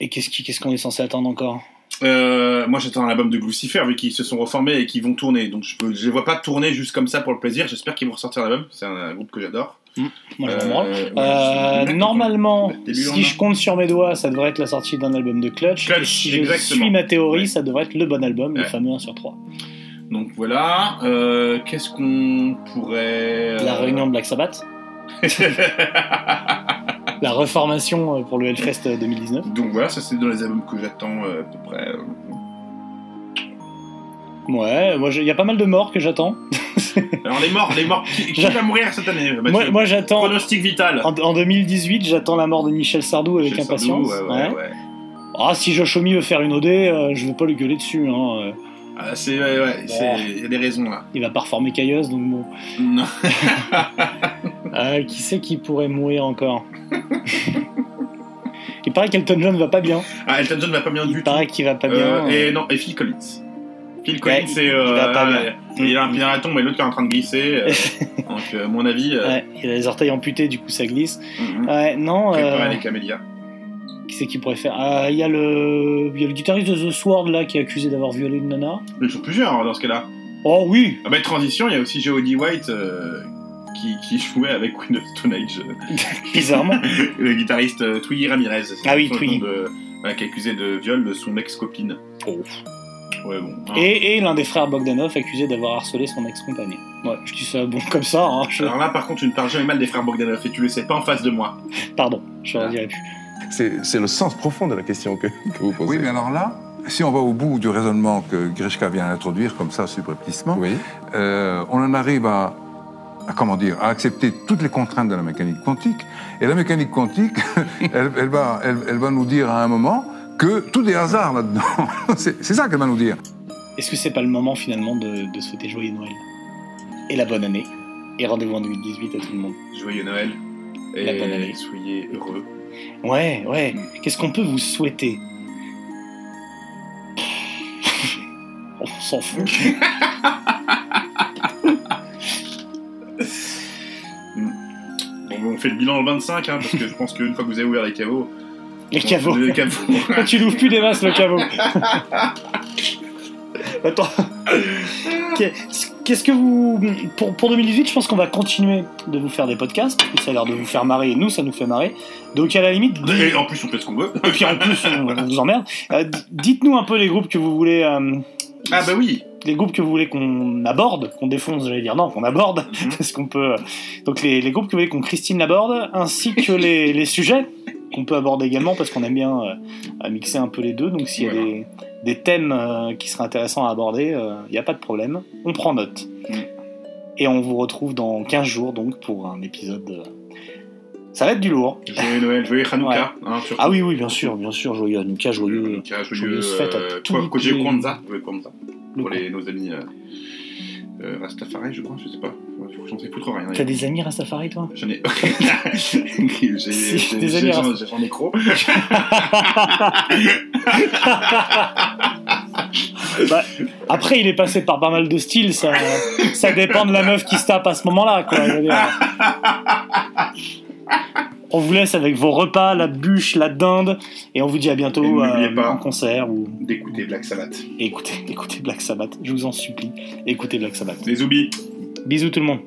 Et qu'est-ce qu'on est censé attendre encore? Euh, moi j'attends un album de Lucifer vu qu'ils se sont reformés et qu'ils vont tourner. Donc je, peux, je les vois pas tourner juste comme ça pour le plaisir. J'espère qu'ils vont ressortir un album. C'est un, un groupe que j'adore. Je Euh, Euh, normalement, si je compte sur mes doigts, ça devrait être la sortie d'un album de Clutch. Clutch, et si je suis ma théorie, Ouais. ça devrait être le bon album, le fameux 1 sur 3. Donc voilà. Euh, Qu'est-ce qu'on pourrait. La euh, réunion de Black Sabbath, la reformation euh, pour le Hellfest 2019. Donc voilà, ça c'est dans les albums que j'attends euh, à peu près. euh. Ouais, moi il y a pas mal de morts que j'attends. Alors les morts, les morts. Qui, qui va mourir cette année Moi, moi j'attends. Pronostic vital. En, en 2018, j'attends la mort de Michel Sardou avec Michel impatience. Sardou, ouais, ouais, Ouais. ouais. Ah, si Jochomi veut faire une OD, euh, je vais pas lui gueuler dessus. Hein. euh, Ah, ouais, c'est- il y a des raisons là. Il va pas reformer Cailleuse, donc bon. Non. Euh, qui c'est qui pourrait mourir encore Il paraît qu'Elton John va pas bien. Ah, Elton John va pas bien Il du tout. paraît qu'il va pas Euh, bien. et non, et Phil Collins. Phil Collins, Ouais, c'est. il euh, va pas bien. Il a un pied dans la tombe et l'autre qui est en train de glisser. euh, donc, euh, à mon avis, euh, Ouais, il a les orteils amputés, du coup ça glisse. mhm. Ouais, non. Préparez euh, les camélias. qui c'est qui pourrait faire? Ah, Il y, a le... il y a le guitariste de The Sword là qui est accusé d'avoir violé une nana. Mais ils sont plusieurs dans ce cas-là. Oh oui Ah bah, transition, il y a aussi Jody White euh, qui, qui jouait avec Queen of Stone Age. Bizarrement. le guitariste euh, Twiggy Ramirez. Ah oui, Twiggy. De, qui est accusé de viol de son ex-copine. Oh. Ouais, bon. hein. Et, et l'un des frères Bogdanov accusé d'avoir harcelé son ex-compagne. Ouais, je dis ça bon comme ça. Hein, je- Alors là, par contre, tu ne parles jamais mal des frères Bogdanov et tu le sais pas en face de moi. Pardon, je ne le dirai plus. C'est c'est le sens profond de la question que, que vous posez. Oui, mais alors là, si on va au bout du raisonnement que Grishka vient d'introduire, comme ça, subrepticement, Oui. euh, on en arrive à, à, comment dire, à accepter toutes les contraintes de la mécanique quantique. Et la mécanique quantique, elle, elle va, elle, elle va nous dire à un moment que tout est hasard là-dedans. C'est c'est ça qu'elle va nous dire. Est-ce que c'est pas le moment finalement de, de souhaiter joyeux Noël? Et la bonne année Et rendez-vous en 2018 à tout le monde. Joyeux Noël. Et La bonne année. soyez heureux. Ouais, ouais. Qu'est-ce qu'on peut vous souhaiter? On s'en fout. Fait le bilan le 25, hein, parce que je pense qu'une fois que vous avez ouvert les caveaux. Les caveaux. Les caveaux. tu n'ouvres plus des masses le caveau. Attends. Qu'est- Qu'est-ce que vous. Pour, pour 2018, je pense qu'on va continuer de vous faire des podcasts, parce que ça a l'air de vous faire marrer, et nous, ça nous fait marrer. Donc, à la limite. Et en plus, on fait ce qu'on veut. Et puis en plus, on, on vous emmerde. Euh, Dites-nous un peu les groupes que vous voulez. euh, Ah bah oui. Les groupes que vous voulez qu'on aborde, qu'on défonce, j'allais dire non, qu'on aborde, Mhm. parce qu'on peut. euh, Donc les, les groupes que vous voulez qu'on Christine aborde, ainsi que les, les sujets qu'on peut aborder également, parce qu'on aime bien euh, mixer un peu les deux. Donc s'il y a Voilà. des, des thèmes euh, qui seraient intéressants à aborder, il n'y a pas de problème, on prend note. Mhm. Et on vous retrouve dans 15 jours donc pour un épisode. euh, Ça va être du lourd. Joyeux Noël, joyeux Hanouka. Ouais. hein. Ah oui, oui, bien sûr, bien sûr, joyeux Hanouka, joyeux. Joyeux. joyeuse fête à euh, tous. Joyeux Kwanzaa pour nos amis euh, euh, Rastafari, je crois, je sais pas. J'en sais plus trop rien. T'as des amis Rastafari, toi? J'en ai. j'ai des amis Rastafari. J'en ai trop. Bah, après, il est passé par pas mal de styles, ça, ça dépend de la meuf qui se tape à ce moment-là. On vous laisse avec vos repas, la bûche, la dinde, et on vous dit à bientôt euh, pas en concert ou d'écouter Black Sabbath. Écoutez, écoutez Black Sabbath, je vous en supplie, écoutez Black Sabbath. Les oubis. Bisous tout le monde.